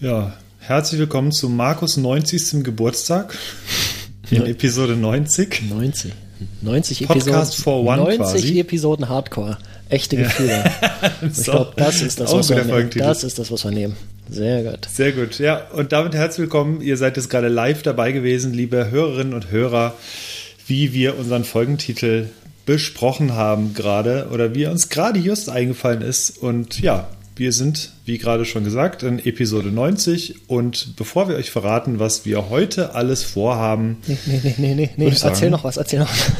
Ja, herzlich willkommen zu Markus 90. Geburtstag in Episode 90. 90. 90 Podcast Episoden. for one 90 quasi. Episoden Hardcore. Echte Gefühle. Ich glaube, das ist das, was wir nehmen. Das ist das, was wir nehmen. Sehr gut. Sehr gut, ja. Und damit herzlich willkommen. Ihr seid jetzt gerade live dabei gewesen, liebe Hörerinnen und Hörer, wie wir unseren Folgentitel besprochen haben gerade oder wie uns gerade just eingefallen ist. Und ja, wir sind, wie gerade schon gesagt, in Episode 90. Und bevor wir euch verraten, was wir heute alles vorhaben, Nee, nee, nee, nee, nee. nee. Ich Erzähl sagen. noch was, erzähl noch was.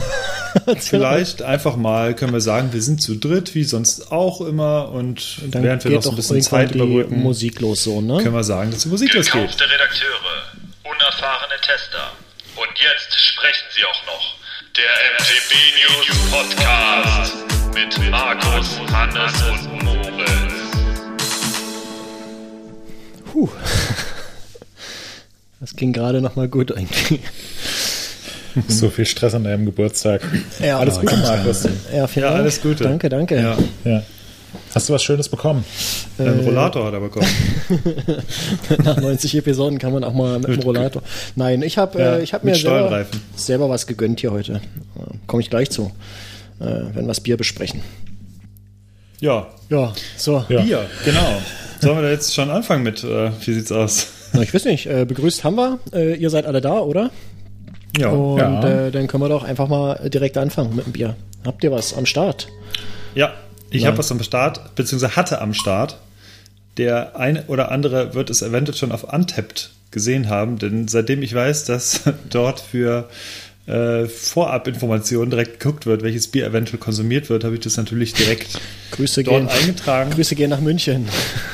Vielleicht einfach mal können wir sagen, wir sind zu dritt, wie sonst auch immer. Und. Dann während wir noch so ein bisschen Zeit überbrücken, Musik los so, ne? können wir sagen, dass die Musik losgeht. Gekaufte Redakteure, unerfahrene Tester. Und jetzt sprechen sie auch noch. Der MTB News Podcast mit Markus, Hannes und Puh. Das ging gerade noch mal gut irgendwie. So viel Stress an deinem Geburtstag. Ja, Alles Gute, Markus. Ja, vielen Ja, Dank. alles Gute. Danke, danke. Ja, Ja. Hast du was Schönes bekommen? einen Rollator hat er bekommen. Nach 90 Episoden kann man auch mal mit dem Rollator. Nein, ich habe Ja, äh, ich hab mir selber, selber was gegönnt hier heute. Komme ich gleich zu, äh, wenn wir das Bier besprechen. Ja, Ja, so. Ja. Bier, genau. Sollen wir da jetzt schon anfangen mit? Äh, wie sieht's aus? Na, ich weiß nicht, äh, begrüßt haben wir. Äh, ihr seid alle da, oder? Ja, Und Ja. Äh, dann können wir doch einfach mal direkt anfangen mit dem Bier. Habt ihr was am Start? ja. Ich habe was am Start, beziehungsweise hatte am Start. Der eine oder andere wird es eventuell schon auf Untapped gesehen haben, denn seitdem ich weiß, dass dort für äh, Vorabinformationen direkt geguckt wird, welches Bier eventuell konsumiert wird, habe ich das natürlich direkt Grüße dort gehen. eingetragen. Grüße gehen nach München.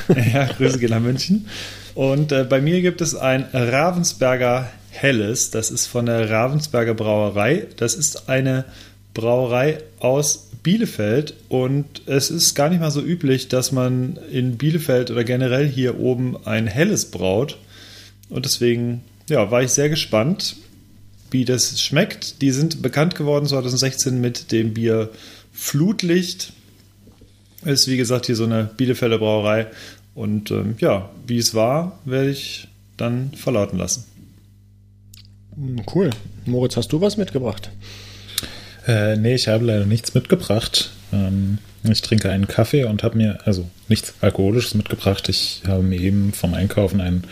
Ja, Grüße gehen nach München. Und äh, bei mir gibt es ein Ravensberger Helles. Das ist von der Ravensberger Brauerei. Das ist eine Brauerei aus Bielefeld und es ist gar nicht mal so üblich, dass man in Bielefeld oder generell hier oben ein Helles braut. Und deswegen ja, war ich sehr gespannt, wie das schmeckt. Die sind bekannt geworden 2016 mit dem Bier Flutlicht. Ist wie gesagt hier so eine Bielefelder Brauerei. Und ähm, ja, wie es war, werde ich dann verlauten lassen. Hm, Cool. Moritz, hast du was mitgebracht? Äh, nee, ich habe leider nichts mitgebracht. Ähm, ich trinke einen Kaffee und habe mir, also nichts Alkoholisches mitgebracht. Ich habe mir eben vom Einkaufen einen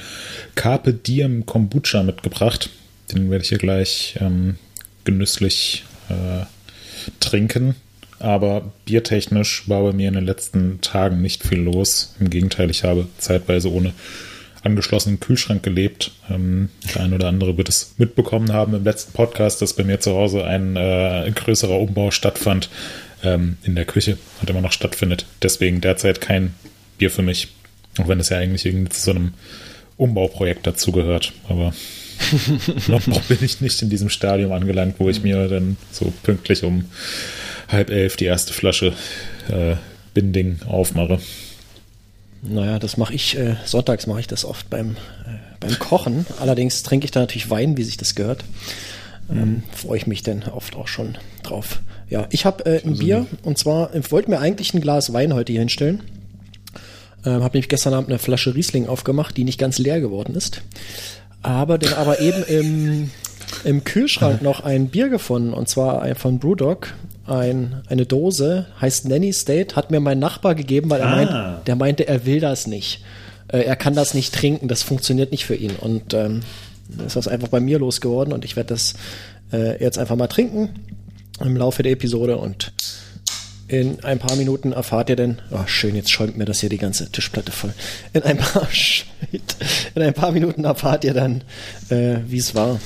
Carpe Diem Kombucha mitgebracht. Den werde ich hier gleich ähm, genüsslich äh, trinken. Aber biertechnisch war bei mir in den letzten Tagen nicht viel los. Im Gegenteil, ich habe zeitweise ohne angeschlossenen Kühlschrank gelebt. Ähm, der ein oder andere wird es mitbekommen haben im letzten Podcast, dass bei mir zu Hause ein äh, größerer Umbau stattfand ähm, in der Küche und immer noch stattfindet. Deswegen derzeit kein Bier für mich. Auch wenn es ja eigentlich irgendwie zu so einem Umbauprojekt dazugehört. Aber noch, bin ich nicht in diesem Stadium angelangt, wo ich mir dann so pünktlich um halb elf die erste Flasche äh, Binding aufmache. Naja, das mache ich, äh, sonntags mache ich das oft beim, äh, beim Kochen. Allerdings trinke ich da natürlich Wein, wie sich das gehört. Ähm, Freue ich mich dann oft auch schon drauf. Ja, ich habe äh, ein Bier und zwar, ich wollte mir eigentlich ein Glas Wein heute hier hinstellen. Ähm, habe nämlich gestern Abend eine Flasche Riesling aufgemacht, die nicht ganz leer geworden ist. Aber dann aber eben im, im Kühlschrank noch ein Bier gefunden und zwar von Brewdog. Ein, eine Dose, heißt Nanny State, hat mir mein Nachbar gegeben, weil er Ah. meint, der meinte, er will das nicht. Äh, er kann das nicht trinken, das funktioniert nicht für ihn. Und ähm, ist das einfach bei mir losgeworden und ich werde das äh, jetzt einfach mal trinken im Laufe der Episode und in ein paar Minuten erfahrt ihr denn, oh schön, jetzt schäumt mir das hier die ganze Tischplatte voll. In ein paar, in ein paar Minuten erfahrt ihr dann, äh, wie es war.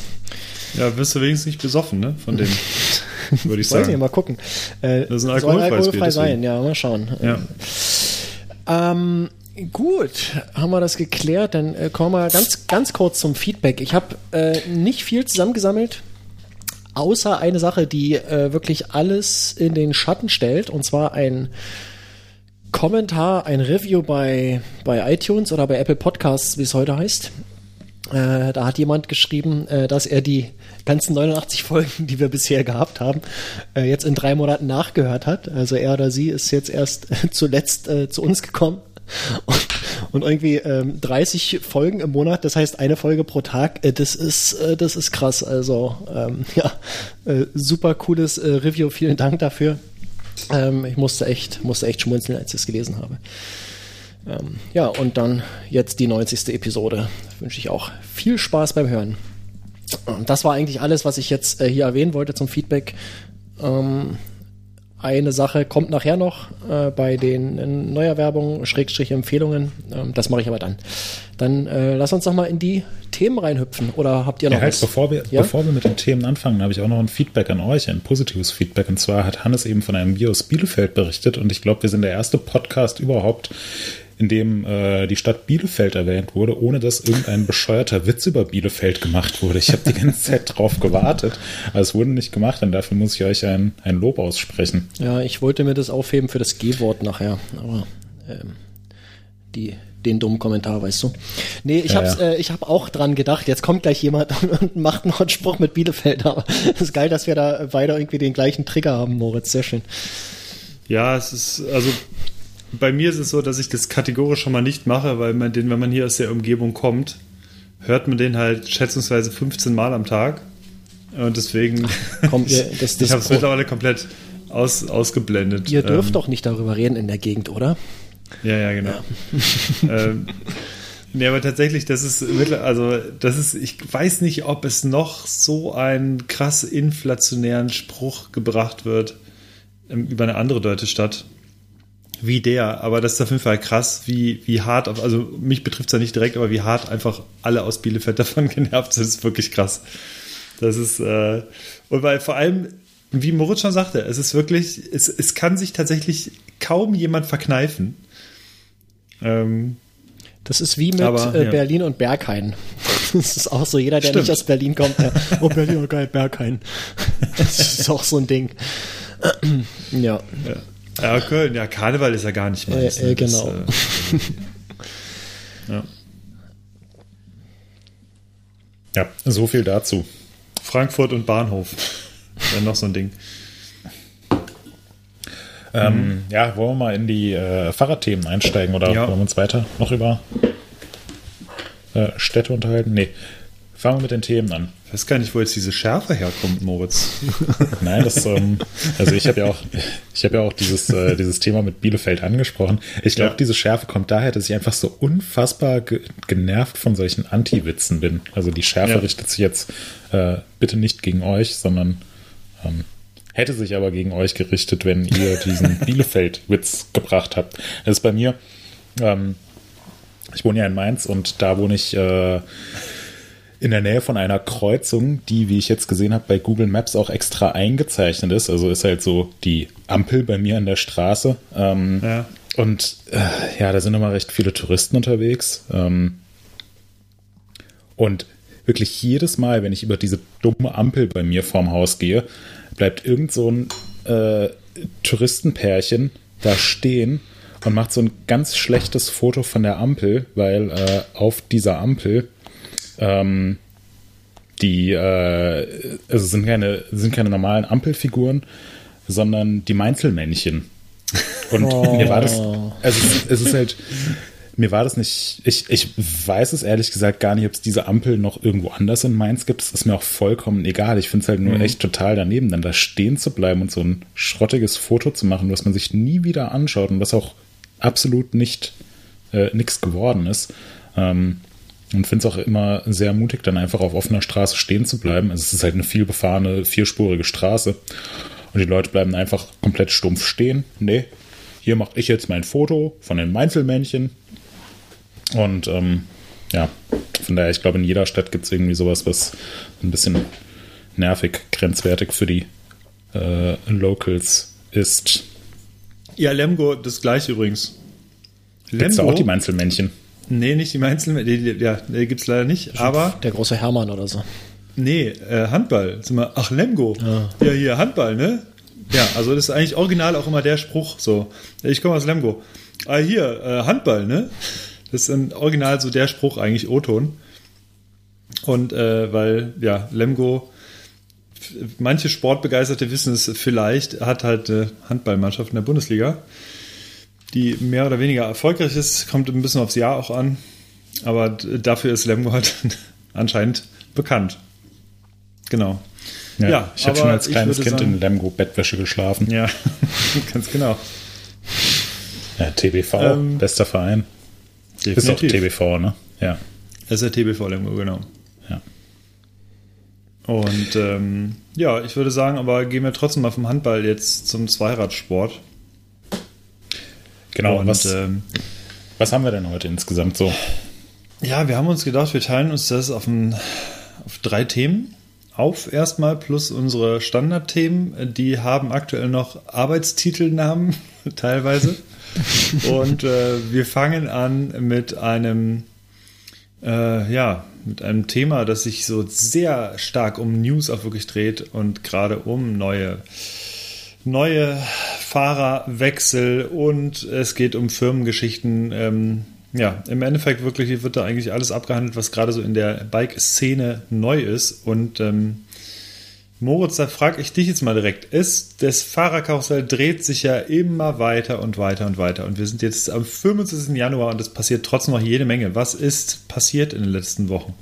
Ja, wirst du wenigstens nicht besoffen, ne? Von dem, würde ich Weiß nicht, sagen. mal gucken. Äh, Das ist ein alkoholfreies Bier, alkoholfrei sein, deswegen. ja, mal schauen. Ja. Ähm, gut, haben wir das geklärt. Dann äh, kommen wir ganz, ganz kurz zum Feedback. Ich habe äh, nicht viel zusammengesammelt, außer eine Sache, die äh, wirklich alles in den Schatten stellt. Und zwar ein Kommentar, ein Review bei, bei iTunes oder bei Apple Podcasts, wie es heute heißt. Äh, da hat jemand geschrieben, äh, dass er die ganzen 89 Folgen, die wir bisher gehabt haben, äh, jetzt in drei Monaten nachgehört hat. Also er oder sie ist jetzt erst zuletzt äh, zu uns gekommen Und, und irgendwie ähm, 30 Folgen im Monat, das heißt eine Folge pro Tag, äh, das ist äh, das ist krass. Also ähm, ja, äh, super cooles äh, Review, vielen Dank dafür. Ähm, ich musste echt, musste echt schmunzeln, als ich es gelesen habe. Ähm, ja, und dann jetzt die 90. Episode. Wünsche ich auch viel Spaß beim Hören. Und das war eigentlich alles, was ich jetzt äh, hier erwähnen wollte zum Feedback. Ähm, eine Sache kommt nachher noch äh, bei den Neuerwerbungen, Schrägstrich Empfehlungen. Ähm, das mache ich aber dann. Dann äh, lass uns doch mal in die Themen reinhüpfen. Oder habt ihr noch Ja, halt, was? bevor wir, Ja? bevor wir mit den Themen anfangen, habe ich auch noch ein Feedback an euch, ein positives Feedback. Und zwar hat Hannes eben von einem aus Bielefeld berichtet. Und ich glaube, wir sind der erste Podcast überhaupt, in dem äh, die Stadt Bielefeld erwähnt wurde, ohne dass irgendein bescheuerter Witz über Bielefeld gemacht wurde. Ich habe die ganze Zeit drauf gewartet, aber es wurde nicht gemacht. Und dafür muss ich euch ein, ein Lob aussprechen. Ja, ich wollte mir das aufheben für das G-Wort nachher, aber ähm, die, den dummen Kommentar, weißt du. Nee, ich Ja, hab's, ja. Äh, ich hab auch dran gedacht, jetzt kommt gleich jemand und macht noch einen Spruch mit Bielefeld, aber es ist geil, dass wir da beide irgendwie den gleichen Trigger haben, Moritz, sehr schön. Ja, es ist, also bei mir ist es so, dass ich das kategorisch schon mal nicht mache, weil man den, wenn man hier aus der Umgebung kommt, hört man den halt schätzungsweise 15 Mal am Tag. Und deswegen, Komm, ihr- das- das- ich habe es mittlerweile komplett aus, ausgeblendet. Ihr dürft Ähm, doch nicht darüber reden in der Gegend, oder? Ja, ja, genau. ähm, nee, aber tatsächlich, das ist also das ist, ich weiß nicht, ob es noch so einen krass inflationären Spruch gebracht wird ähm, über eine andere deutsche Stadt wie der, aber das ist auf jeden Fall krass, wie, wie hart, also mich betrifft es ja nicht direkt, aber wie hart einfach alle aus Bielefeld davon genervt sind, ist wirklich krass. Das ist, äh, und weil vor allem, wie Moritz schon sagte, es ist wirklich, es, es kann sich tatsächlich kaum jemand verkneifen. Ähm, Das ist wie mit Aber, äh, ja. Berlin und Berghain. Das ist auch so, jeder, der Stimmt. nicht aus Berlin kommt, der, oh Berlin und geil, Berghain. Das ist auch so ein Ding. Ja, ja. Ja, Köln, ja, Karneval ist ja gar nicht meins. Äh, äh, ne? Das, genau. äh, ja. Ja, so viel dazu. Frankfurt und Bahnhof. Dann noch so ein Ding. Ähm, ja, wollen wir mal in die äh, Fahrradthemen einsteigen oder Ja. wollen wir uns weiter noch über äh, Städte unterhalten? Nee. Fangen wir mit den Themen an. Ich weiß gar nicht, wo jetzt diese Schärfe herkommt, Moritz. Nein, das, ähm, also ich habe ja auch, ich habe ja auch dieses, äh, dieses Thema mit Bielefeld angesprochen. Ich glaube, Ja. diese Schärfe kommt daher, dass ich einfach so unfassbar ge genervt von solchen Anti-Witzen bin. Also die Schärfe Ja. richtet sich jetzt äh, bitte nicht gegen euch, sondern ähm, hätte sich aber gegen euch gerichtet, wenn ihr diesen Bielefeld-Witz gebracht habt. Das ist bei mir, ähm, ich wohne ja in Mainz und da wohne ich äh, in der Nähe von einer Kreuzung, die, wie ich jetzt gesehen habe, bei Google Maps auch extra eingezeichnet ist. Also ist halt so die Ampel bei mir an der Straße. Ähm, Ja. Und äh, ja, da sind immer recht viele Touristen unterwegs. Ähm, und wirklich jedes Mal, wenn ich über diese dumme Ampel bei mir vorm Haus gehe, bleibt irgend so ein äh, Touristenpärchen da stehen und macht so ein ganz schlechtes Foto von der Ampel, weil äh, auf dieser Ampel ähm, die äh, also sind keine sind keine normalen Ampelfiguren, sondern die Mainzelmännchen. Und mir war das, also es, ist halt, mir war das nicht, ich, ich weiß es ehrlich gesagt gar nicht, ob es diese Ampel noch irgendwo anders in Mainz gibt. Es ist mir auch vollkommen egal. Ich finde es halt nur echt total daneben, dann da stehen zu bleiben und so ein schrottiges Foto zu machen, was man sich nie wieder anschaut und was auch absolut nicht äh, nichts geworden ist. Ähm, und finde es auch immer sehr mutig, dann einfach auf offener Straße stehen zu bleiben. Also es ist halt eine viel befahrene, vierspurige Straße. Und die Leute bleiben einfach komplett stumpf stehen. Nee, hier mache ich jetzt mein Foto von den Mainzelmännchen. Und ähm, ja, von daher, ich glaube, in jeder Stadt gibt es irgendwie sowas, was ein bisschen nervig, grenzwertig für die äh, Locals ist. Ja, Lemgo, das gleiche übrigens. Gibt es auch die Mainzelmännchen? Nee, nicht die die- Ja, nee, gibt's leider nicht. Aber der große Hermann oder so. nee, äh, Handball. Sag mal, ach, Lemgo. Ja. hier, Handball, ne? Ja, also das ist eigentlich original auch immer der Spruch. So, ich komme aus Lemgo. Ah, hier, äh, Handball, ne? Das ist ein original so der Spruch eigentlich, O-Ton. Und äh, weil, ja, Lemgo, manche Sportbegeisterte wissen es vielleicht, hat halt eine Handballmannschaft in der Bundesliga. Die mehr oder weniger erfolgreich ist. Kommt ein bisschen aufs Jahr auch an. Aber dafür ist Lemgo halt anscheinend bekannt. Genau. Ja, ja ich habe schon als kleines Kind sagen, in Lemgo Bettwäsche geschlafen. Ja, ganz genau. Ja, TBV, ähm, bester Verein. Definitiv. Ist auch TBV, ne? Ja. Das ist der TBV Lemgo, genau. Ja. Und ähm, ja, ich würde sagen, aber gehen wir trotzdem mal vom Handball jetzt zum Zweiradsport. Genau, Und, was, ähm, was haben wir denn heute insgesamt so? Ja, wir haben uns gedacht, wir teilen uns das auf, ein, auf drei Themen auf erstmal, plus unsere Standardthemen. Die haben aktuell noch Arbeitstitelnamen teilweise. Und äh, wir fangen an mit einem, äh, ja, mit einem Thema, das sich so sehr stark um News auch wirklich dreht und gerade um neue, neue Fahrerwechsel und es geht um Firmengeschichten. Ähm, ja, im Endeffekt wirklich wird da eigentlich alles abgehandelt, was gerade so in der Bike-Szene neu ist. Und ähm, Moritz, da frage ich dich jetzt mal direkt. Ist das Fahrerkarussell dreht sich ja immer weiter und weiter und weiter. Und wir sind jetzt am 25. Januar und es passiert trotzdem noch jede Menge. Was ist passiert in den letzten Wochen?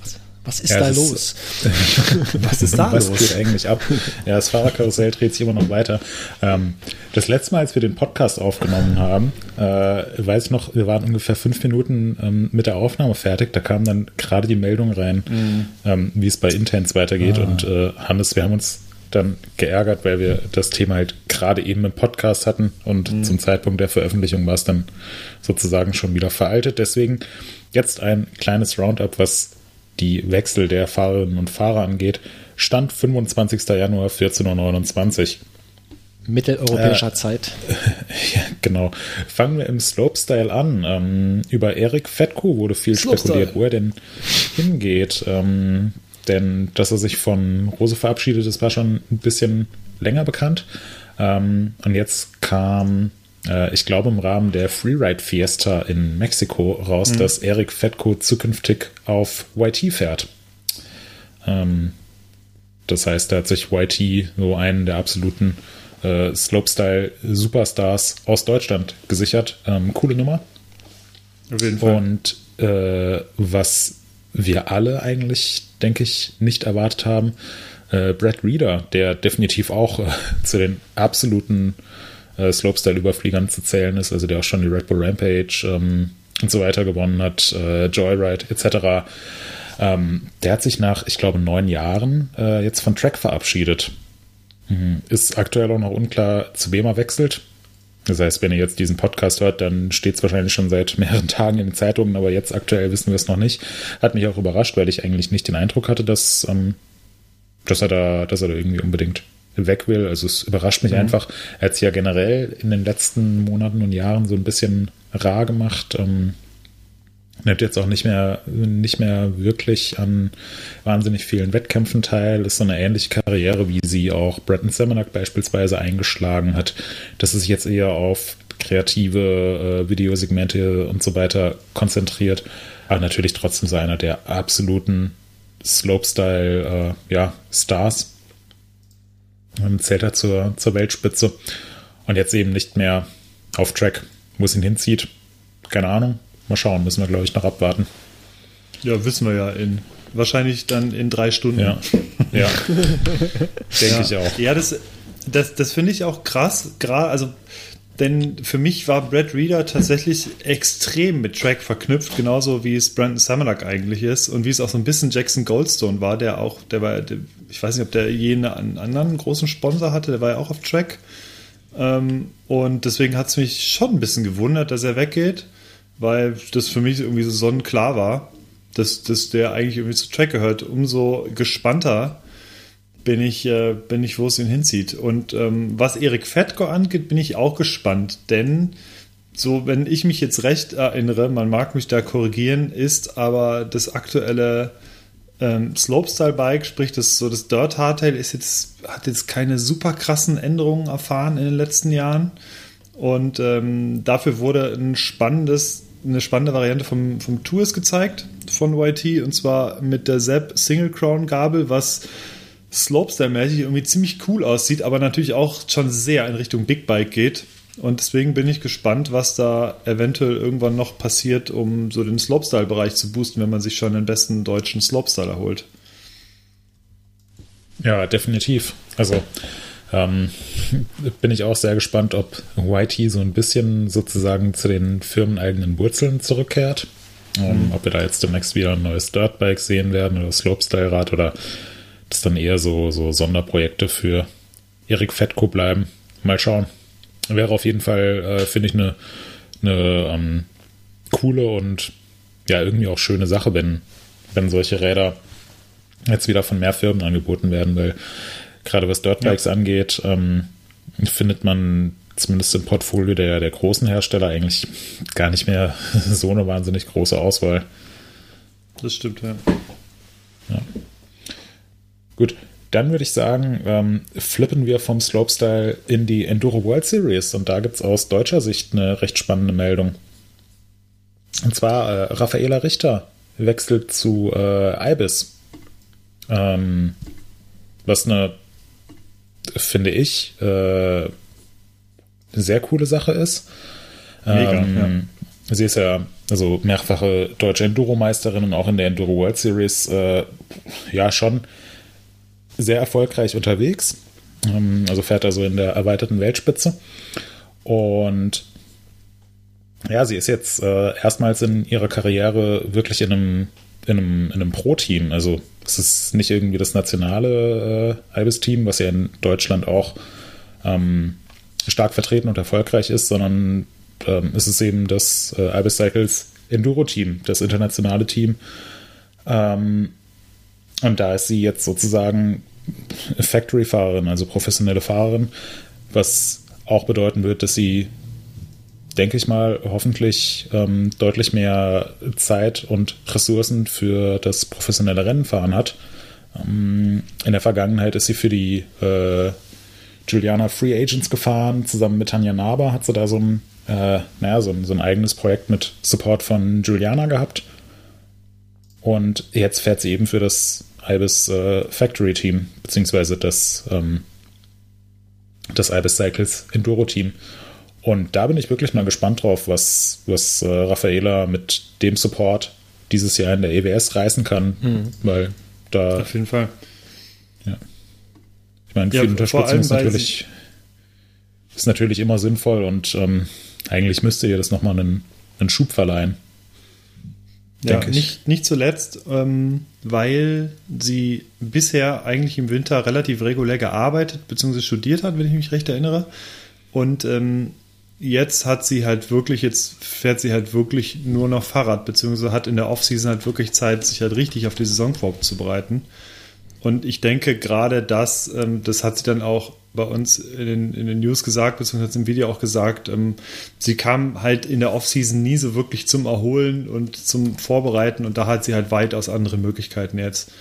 Was ist ja, da los? was ist da was los? Was geht eigentlich ab? Ja, das Fahrerkarussell dreht sich immer noch weiter. Ähm, das letzte Mal, als wir den Podcast aufgenommen haben, äh, weiß ich noch, wir waren ungefähr fünf Minuten ähm, mit der Aufnahme fertig. Da kam dann gerade die Meldung rein, mhm. ähm, wie es bei Intense weitergeht. Ah. Und äh, Hannes, wir haben uns dann geärgert, weil wir das Thema halt gerade eben im Podcast hatten und mhm. zum Zeitpunkt der Veröffentlichung war es dann sozusagen schon wieder veraltet. Deswegen jetzt ein kleines Roundup, was die Wechsel der Fahrerinnen und Fahrer angeht, Stand 25. Januar 14.29 Uhr. Mitteleuropäischer äh, Zeit. Ja, genau. Fangen wir im Slopestyle an. Ähm, über Erik Fetko wurde viel Slopestyle. spekuliert, wo er denn hingeht. Ähm, denn dass er sich von Rose verabschiedet, das war schon ein bisschen länger bekannt. Ähm, und jetzt kam äh, ich glaube, im Rahmen der Freeride Fiesta in Mexiko raus, mhm. dass Eric Fetko zukünftig auf YT fährt. Ähm, das heißt, da hat sich YT so einen der absoluten äh, Slopestyle-Superstars aus Deutschland gesichert. Ähm, coole Nummer. Auf jeden Fall. Und äh, was wir alle eigentlich, denke ich, nicht erwartet haben, äh, Brad Reader, der definitiv auch äh, zu den absoluten äh, Slopestyle-Überfliegern zu zählen ist, also der auch schon die Red Bull Rampage ähm, und so weiter gewonnen hat, äh, Joyride etc. Ähm, der hat sich nach, ich glaube, neun Jahren äh, jetzt von Track verabschiedet. Mhm. Ist aktuell auch noch unklar, zu wem er wechselt. Das heißt, wenn ihr jetzt diesen Podcast hört, dann steht es wahrscheinlich schon seit mehreren Tagen in den Zeitungen, aber jetzt aktuell wissen wir es noch nicht. Hat mich auch überrascht, weil ich eigentlich nicht den Eindruck hatte, dass, ähm, dass, er, da, dass er da irgendwie unbedingt weg will. Also es überrascht mich mhm. einfach. Er hat sich ja generell in den letzten Monaten und Jahren so ein bisschen rar gemacht. Ähm, nimmt jetzt auch nicht mehr, nicht mehr wirklich an wahnsinnig vielen Wettkämpfen teil. Ist so eine ähnliche Karriere, wie sie auch Bretton Semenak beispielsweise eingeschlagen hat. Das ist jetzt eher auf kreative äh, Videosegmente und so weiter konzentriert. Aber natürlich trotzdem so einer der absoluten Slopestyle äh, ja, Stars dann zählt er zur, zur Weltspitze. Und jetzt eben nicht mehr auf Track, wo es ihn hinzieht. Keine Ahnung. Mal schauen, müssen wir, glaube ich, noch abwarten. Ja, wissen wir ja in wahrscheinlich dann in drei Stunden. Ja, ja. denke ja. ich auch. Ja, das, das, das finde ich auch krass. Gerade, also denn für mich war Brad Reader tatsächlich extrem mit Track verknüpft, genauso wie es Brandon Samanak eigentlich ist und wie es auch so ein bisschen Jackson Goldstone war, der auch, der war, der, ich weiß nicht, ob der jene einen anderen großen Sponsor hatte, der war ja auch auf Track. Ähm, und deswegen hat es mich schon ein bisschen gewundert, dass er weggeht, weil das für mich irgendwie so sonnenklar war, dass, dass der eigentlich irgendwie zu Track gehört. Umso gespannter bin ich, äh, bin ich, wo es ihn hinzieht. Und ähm, was Erik Fettko angeht, bin ich auch gespannt, denn so, wenn ich mich jetzt recht erinnere, man mag mich da korrigieren, ist aber das aktuelle ähm, Slopestyle-Bike, sprich das so das Dirt Hardtail, ist jetzt, hat jetzt keine super krassen Änderungen erfahren in den letzten Jahren. Und ähm, dafür wurde ein spannendes, eine spannende Variante vom, vom Tours gezeigt von YT und zwar mit der Zep Single Crown Gabel, was Slopestyle-mäßig irgendwie ziemlich cool aussieht, aber natürlich auch schon sehr in Richtung Big Bike geht. Und deswegen bin ich gespannt, was da eventuell irgendwann noch passiert, um so den Slopestyle-Bereich zu boosten, wenn man sich schon den besten deutschen Slopestyle erholt. Ja, definitiv. Also ähm, bin ich auch sehr gespannt, ob YT so ein bisschen sozusagen zu den firmeneigenen Wurzeln zurückkehrt. Ähm, mhm. Ob wir da jetzt demnächst wieder ein neues Dirtbike sehen werden oder Slopestyle-Rad oder das dann eher so, so Sonderprojekte für Erik Fettko bleiben. Mal schauen. Wäre auf jeden Fall, äh, finde ich, eine, eine ähm, coole und ja, irgendwie auch schöne Sache, wenn, wenn solche Räder jetzt wieder von mehr Firmen angeboten werden, weil gerade was Dirtbikes ja. angeht, ähm, findet man zumindest im Portfolio der, der großen Hersteller eigentlich gar nicht mehr so eine wahnsinnig große Auswahl. Das stimmt, ja. ja. Gut, dann würde ich sagen, ähm, flippen wir vom Slopestyle in die Enduro World Series und da gibt es aus deutscher Sicht eine recht spannende Meldung. Und zwar äh, Raffaela Richter wechselt zu äh, Ibis. Ähm, was eine, finde ich, äh, sehr coole Sache ist. Mega, ähm, ja. Sie ist ja also mehrfache deutsche Enduro-Meisterin und auch in der Enduro World Series äh, ja schon sehr erfolgreich unterwegs. Ähm, also fährt also in der erweiterten Weltspitze. Und ja, sie ist jetzt äh, erstmals in ihrer Karriere wirklich in einem, in einem, in einem Pro-Team. Also es ist nicht irgendwie das nationale äh, Ibis-Team, was ja in Deutschland auch ähm, stark vertreten und erfolgreich ist, sondern ähm, es ist eben das äh, Ibis Cycles Enduro-Team, das internationale Team. Ähm, und da ist sie jetzt sozusagen Factory-Fahrerin, also professionelle Fahrerin, was auch bedeuten wird, dass sie, denke ich mal, hoffentlich ähm, deutlich mehr Zeit und Ressourcen für das professionelle Rennenfahren hat. Ähm, in der Vergangenheit ist sie für die äh, Juliana Free Agents gefahren, zusammen mit Tanja Naber hat sie da so ein, äh, naja, so ein, so ein eigenes Projekt mit Support von Juliana gehabt. Und jetzt fährt sie eben für das Ibis äh, Factory Team, beziehungsweise das, ähm, das Ibis Cycles Enduro Team. Und da bin ich wirklich mal gespannt drauf, was, was äh, Raffaela mit dem Support dieses Jahr in der EWS reißen kann, mhm. weil da. Auf jeden Fall. Ja. Ich meine, viel ja, Unterstützung ist natürlich, ist natürlich immer sinnvoll und ähm, eigentlich müsste ihr das nochmal einen, einen Schub verleihen. Ja, nicht, nicht zuletzt, ähm, weil sie bisher eigentlich im Winter relativ regulär gearbeitet bzw. studiert hat, wenn ich mich recht erinnere. Und ähm, jetzt hat sie halt wirklich, jetzt fährt sie halt wirklich nur noch Fahrrad, beziehungsweise hat in der Offseason halt wirklich Zeit, sich halt richtig auf die Saison vorzubereiten. Und ich denke gerade das, ähm, das hat sie dann auch bei uns in den, in den News gesagt, beziehungsweise im Video auch gesagt, ähm, sie kam halt in der Offseason nie so wirklich zum Erholen und zum Vorbereiten und da hat sie halt weitaus andere Möglichkeiten jetzt.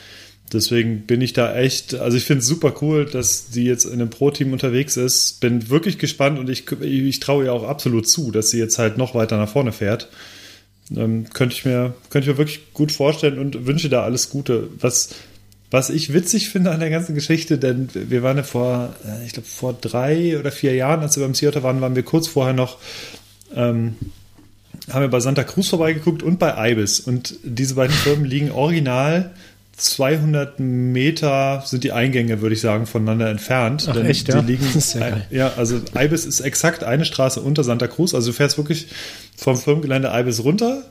Deswegen bin ich da echt, also ich finde es super cool, dass sie jetzt in einem Pro-Team unterwegs ist. Bin wirklich gespannt und ich, ich traue ihr auch absolut zu, dass sie jetzt halt noch weiter nach vorne fährt. Ähm, könnte ich mir, könnte ich mir wirklich gut vorstellen und wünsche da alles Gute. Was, was ich witzig finde an der ganzen Geschichte, denn wir waren ja vor, äh, ich glaube, vor drei oder vier Jahren, als wir beim Theater waren, waren wir kurz vorher noch, ähm, haben wir bei Santa Cruz vorbeigeguckt und bei Ibis. Und diese beiden Firmen liegen original 200 Meter sind die Eingänge, würde ich sagen, voneinander entfernt. Ach, echt, ja? Liegen, ja, ja, also Ibis ist exakt eine Straße unter Santa Cruz. Also du fährst wirklich vom Firmengelände Ibis runter,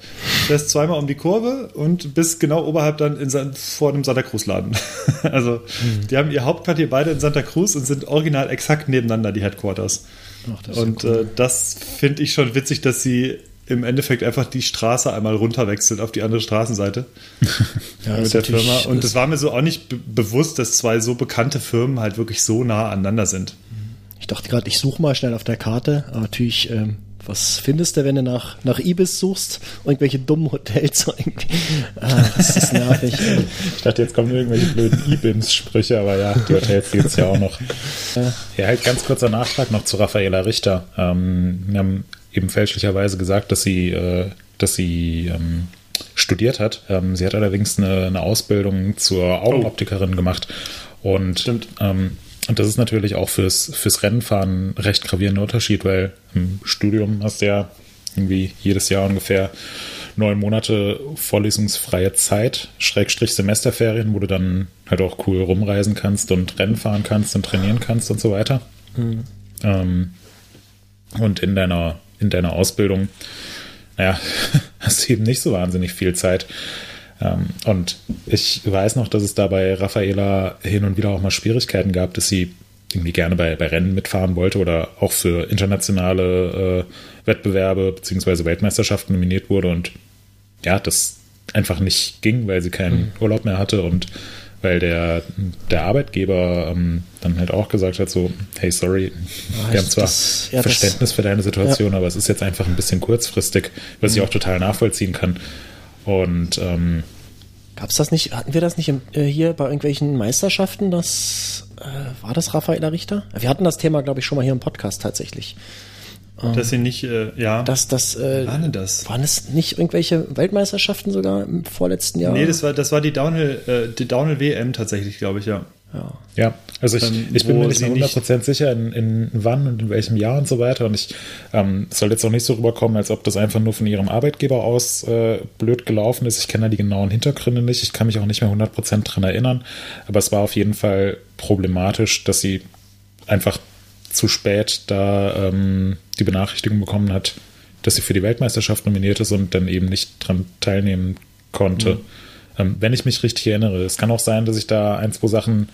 fährst zweimal um die Kurve und bist genau oberhalb dann in, vor dem Santa Cruz-Laden. also mhm. die haben ihr Hauptquartier beide in Santa Cruz und sind original exakt nebeneinander, die Headquarters. Ach, und cool. äh, das finde ich schon witzig, dass sie im Endeffekt einfach die Straße einmal runterwechselt auf die andere Straßenseite ja, mit der Firma. Und es war mir so auch nicht bewusst, dass zwei so bekannte Firmen halt wirklich so nah aneinander sind. Ich dachte gerade, ich suche mal schnell auf der Karte, aber natürlich, ähm, was findest du, wenn du nach, nach Ibis suchst? Irgendwelche dummen Hotels irgendwie. Ah, das ist nervig. ich dachte, jetzt kommen irgendwelche blöden Ibims-Sprüche, aber ja, die Hotels gibt es ja auch noch. Ja, halt ganz kurzer Nachtrag noch zu Raffaela Richter. Ähm, wir haben eben fälschlicherweise gesagt, dass sie, äh, dass sie ähm, studiert hat. Ähm, sie hat allerdings eine, eine Ausbildung zur Augenoptikerin oh. gemacht. Und ähm, und das ist natürlich auch fürs, fürs Rennenfahren ein recht gravierender Unterschied, weil im Studium hast du ja irgendwie jedes Jahr ungefähr neun Monate vorlesungsfreie Zeit, Schrägstrich Semesterferien, wo du dann halt auch cool rumreisen kannst und Rennen fahren kannst und trainieren kannst und so weiter. Mhm. Ähm, und in deiner, in deiner Ausbildung, naja, hast du eben nicht so wahnsinnig viel Zeit. Ähm, und ich weiß noch, dass es da bei Raffaela hin und wieder auch mal Schwierigkeiten gab, dass sie irgendwie gerne bei, bei Rennen mitfahren wollte oder auch für internationale äh, Wettbewerbe bzw. Weltmeisterschaften nominiert wurde und ja, das einfach nicht ging, weil sie keinen mhm. Urlaub mehr hatte und weil der, der Arbeitgeber ähm, dann halt auch gesagt hat, so, hey, sorry, oh, wir haben zwar das, ja, Verständnis das, für deine Situation, ja. aber es ist jetzt einfach ein bisschen kurzfristig, was mhm. ich auch total nachvollziehen kann. Und ähm, gab es das nicht, hatten wir das nicht im, äh, hier bei irgendwelchen Meisterschaften, das äh, war das Raffaella Richter? Wir hatten das Thema, glaube ich, schon mal hier im Podcast tatsächlich. Dass sie nicht, äh, ja. Das, das, äh, waren das? Waren es nicht irgendwelche Weltmeisterschaften sogar im vorletzten Jahr? Nee, das war, das war die Downhill, äh, die Downhill WM tatsächlich, glaube ich, ja. Ja, ja also ich, ähm, ich bin mir nicht mehr 100% nicht sicher, in, in wann und in welchem Jahr und so weiter. Und ich ähm, soll jetzt auch nicht so rüberkommen, als ob das einfach nur von ihrem Arbeitgeber aus äh, blöd gelaufen ist. Ich kenne da die genauen Hintergründe nicht. Ich kann mich auch nicht mehr 100% dran erinnern. Aber es war auf jeden Fall problematisch, dass sie einfach zu spät da ähm, die Benachrichtigung bekommen hat, dass sie für die Weltmeisterschaft nominiert ist und dann eben nicht dran teilnehmen konnte. Mhm. Ähm, wenn ich mich richtig erinnere. Es kann auch sein, dass ich da ein, zwei Sachen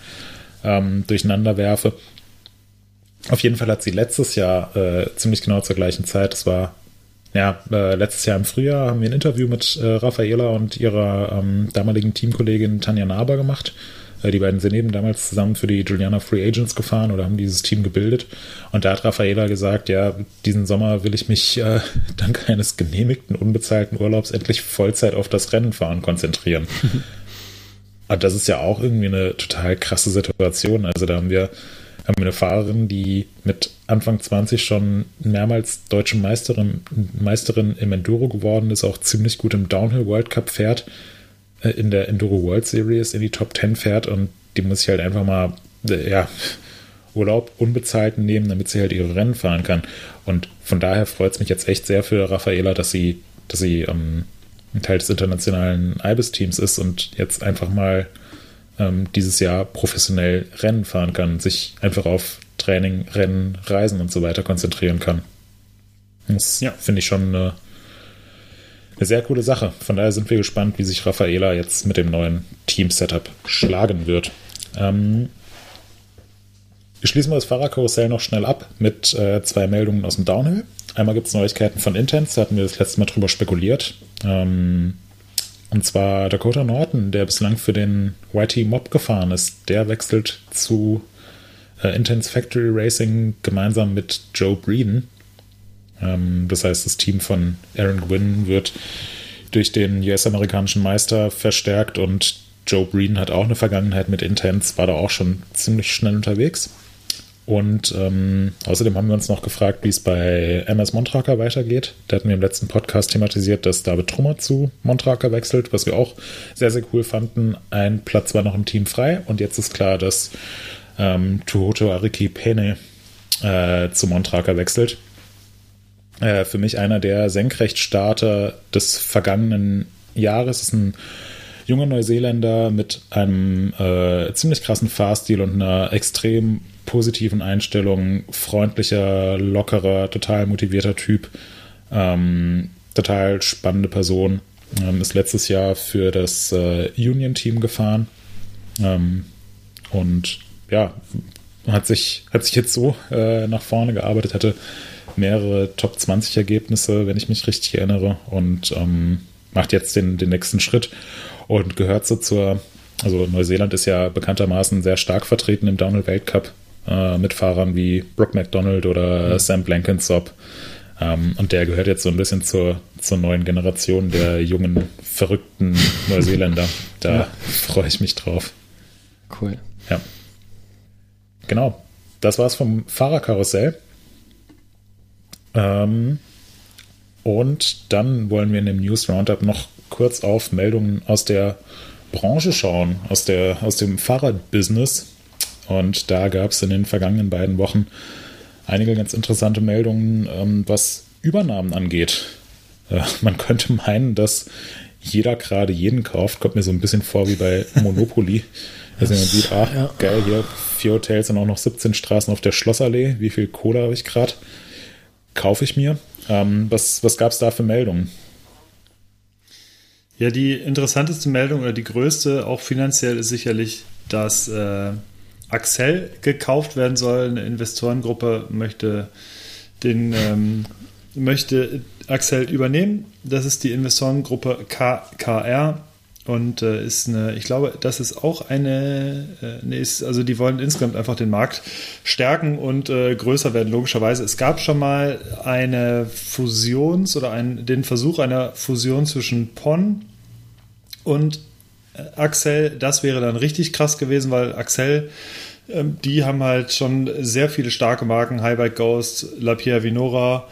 ähm, durcheinander werfe. Auf jeden Fall hat sie letztes Jahr äh, ziemlich genau zur gleichen Zeit, das war ja, äh, letztes Jahr im Frühjahr haben wir ein Interview mit äh, Raffaela und ihrer ähm, damaligen Teamkollegin Tanja Naber gemacht. Äh, die beiden sind eben damals zusammen für die Juliana Free Agents gefahren oder haben dieses Team gebildet. Und da hat Raffaela gesagt, ja, diesen Sommer will ich mich äh, dank eines genehmigten, unbezahlten Urlaubs endlich Vollzeit auf das Rennenfahren konzentrieren. Und das ist ja auch irgendwie eine total krasse Situation. Also da haben wir, haben wir eine Fahrerin, die mit Anfang 20 schon mehrmals deutsche Meisterin, Meisterin im Enduro geworden ist, auch ziemlich gut im Downhill World Cup fährt äh, in der Enduro World Series in die Top 10 fährt und die muss ich halt einfach mal, äh, ja, Urlaub unbezahlt nehmen, damit sie halt ihre Rennen fahren kann. Und von daher freut es mich jetzt echt sehr für Raffaela, dass sie, dass sie ähm, ein Teil des internationalen Ibis-Teams ist und jetzt einfach mal ähm, dieses Jahr professionell Rennen fahren kann, sich einfach auf Training, Rennen, Reisen und so weiter konzentrieren kann. Das ja. finde ich schon eine eine sehr coole Sache. Von daher sind wir gespannt, wie sich Raffaela jetzt mit dem neuen Team-Setup schlagen wird. Ähm, schließen wir das Fahrerkarussell noch schnell ab mit äh, zwei Meldungen aus dem Downhill. Einmal gibt es Neuigkeiten von Intense, da hatten wir das letzte Mal drüber spekuliert. Ähm, und zwar Dakota Norton, der bislang für den YT Mob gefahren ist, der wechselt zu äh, Intense Factory Racing gemeinsam mit Joe Breeden. Ähm, das heißt, das Team von Aaron Gwynn wird durch den US-amerikanischen Meister verstärkt und Joe Breen hat auch eine Vergangenheit mit Intense, war da auch schon ziemlich schnell unterwegs. Und ähm, außerdem haben wir uns noch gefragt, wie es bei MS Montraker weitergeht. Da hatten wir im letzten Podcast thematisiert, dass David Trummer zu Montraker wechselt, was wir auch sehr, sehr cool fanden. Ein Platz war noch im Team frei und jetzt ist klar, dass ähm, Tuhoto Ariki Pene äh, zu Montraker wechselt. Äh, für mich einer der Senkrechtstarter des vergangenen Jahres. Ist ein junger Neuseeländer mit einem äh, ziemlich krassen Fahrstil und einer extrem positiven Einstellung, freundlicher, lockerer, total motivierter Typ, ähm, total spannende Person. Ähm, ist letztes Jahr für das äh, Union-Team gefahren ähm, und ja, hat sich, hat sich jetzt so äh, nach vorne gearbeitet, hatte mehrere Top 20 Ergebnisse, wenn ich mich richtig erinnere, und ähm, macht jetzt den, den nächsten Schritt und gehört so zur, also Neuseeland ist ja bekanntermaßen sehr stark vertreten im Downhill-Weltcup äh, mit Fahrern wie Brooke McDonald oder mhm. Sam Blankensop. Ähm, und der gehört jetzt so ein bisschen zur, zur neuen Generation der jungen, verrückten Neuseeländer. Da ja. freue ich mich drauf. Cool. Ja. Genau. Das war's vom Fahrerkarussell. Ähm, und dann wollen wir in dem News Roundup noch kurz auf Meldungen aus der Branche schauen, aus, der, aus dem Fahrradbusiness. Und da gab es in den vergangenen beiden Wochen einige ganz interessante Meldungen, ähm, was Übernahmen angeht. Äh, man könnte meinen, dass jeder gerade jeden kauft. Kommt mir so ein bisschen vor wie bei Monopoly. Also man sieht, ah, geil, hier vier Hotels und auch noch 17 Straßen auf der Schlossallee. Wie viel Cola habe ich gerade? Kaufe ich mir. Ähm, was was gab es da für Meldungen? Ja, die interessanteste Meldung oder die größte, auch finanziell, ist sicherlich, dass äh, Axel gekauft werden soll. Eine Investorengruppe möchte den ähm, möchte Axel übernehmen. Das ist die Investorengruppe KKR und äh, ist eine, ich glaube, das ist auch eine, äh, ne, ist, also die wollen insgesamt einfach den Markt stärken und äh, größer werden, logischerweise. Es gab schon mal eine Fusions- oder ein, den Versuch einer Fusion zwischen PON und äh, Axel. Das wäre dann richtig krass gewesen, weil Axel, ähm, die haben halt schon sehr viele starke Marken, Highbike Ghost, Lapierre Vinora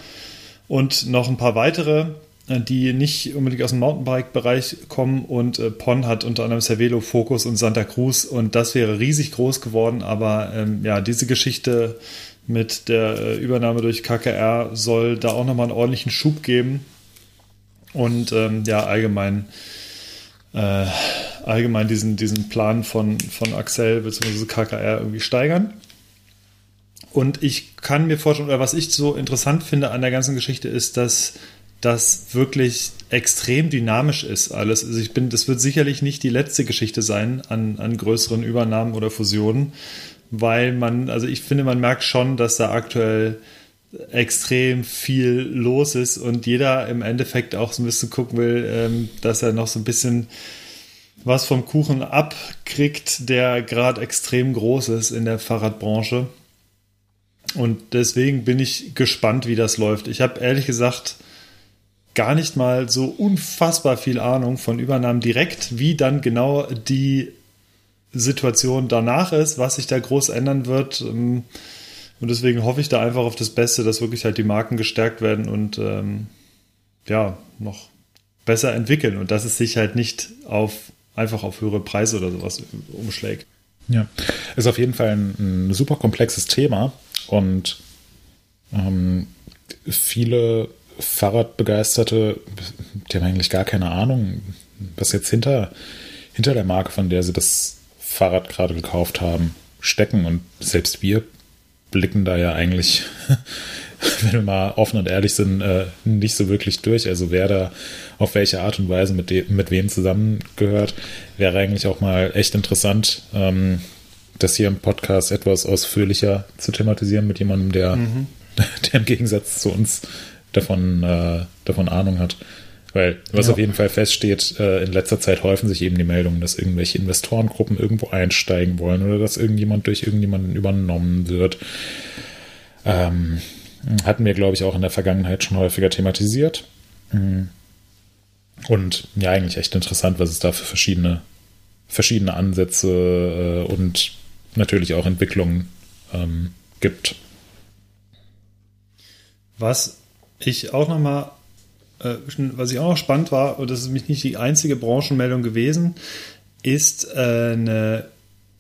und noch ein paar weitere die nicht unbedingt aus dem Mountainbike-Bereich kommen und äh, Pon hat unter anderem Cervelo, Focus und Santa Cruz und das wäre riesig groß geworden, aber ähm, ja, diese Geschichte mit der äh, Übernahme durch KKR soll da auch nochmal einen ordentlichen Schub geben und ähm, ja, allgemein äh, allgemein diesen, diesen Plan von, von Axel bzw. KKR irgendwie steigern. Und ich kann mir vorstellen, oder was ich so interessant finde an der ganzen Geschichte ist, dass das wirklich extrem dynamisch ist alles. Also ich bin, das wird sicherlich nicht die letzte Geschichte sein an, an größeren Übernahmen oder Fusionen, weil man, also ich finde, man merkt schon, dass da aktuell extrem viel los ist und jeder im Endeffekt auch so ein bisschen gucken will, ähm, dass er noch so ein bisschen was vom Kuchen abkriegt, der gerade extrem groß ist in der Fahrradbranche. Und deswegen bin ich gespannt, wie das läuft. Ich habe ehrlich gesagt gar nicht mal so unfassbar viel Ahnung von Übernahmen direkt, wie dann genau die Situation danach ist, was sich da groß ändern wird. Ähm, und deswegen hoffe ich da einfach auf das Beste, dass wirklich halt die Marken gestärkt werden und ähm, ja, noch besser entwickeln und dass es sich halt nicht auf einfach auf höhere Preise oder sowas umschlägt. Ja, ist auf jeden Fall ein, ein super komplexes Thema und ähm, viele Fahrradbegeisterte, die haben eigentlich gar keine Ahnung, was jetzt hinter, hinter der Marke, von der sie das Fahrrad gerade gekauft haben, stecken. Und selbst wir blicken da ja eigentlich, wenn wir mal offen und ehrlich sind, äh, nicht so wirklich durch. Also wer da auf welche Art und Weise mit, mit wem zusammengehört, wäre eigentlich auch mal echt interessant, ähm, das hier im Podcast etwas ausführlicher zu thematisieren mit jemandem, der, mhm. der im Gegensatz zu uns davon, äh, davon Ahnung hat. Weil, was ja. auf jeden Fall feststeht, äh, in letzter Zeit häufen sich eben die Meldungen, dass irgendwelche Investorengruppen irgendwo einsteigen wollen oder dass irgendjemand durch irgendjemanden übernommen wird. Ähm, hatten wir, glaube ich, auch in der Vergangenheit schon häufiger thematisiert. Mhm. Und ja, eigentlich echt interessant, was es da für verschiedene, verschiedene Ansätze äh, und natürlich auch Entwicklungen ähm, gibt. Was ich auch nochmal, äh, was ich auch noch spannend war, und das ist nämlich nicht die einzige Branchenmeldung gewesen, ist äh, eine,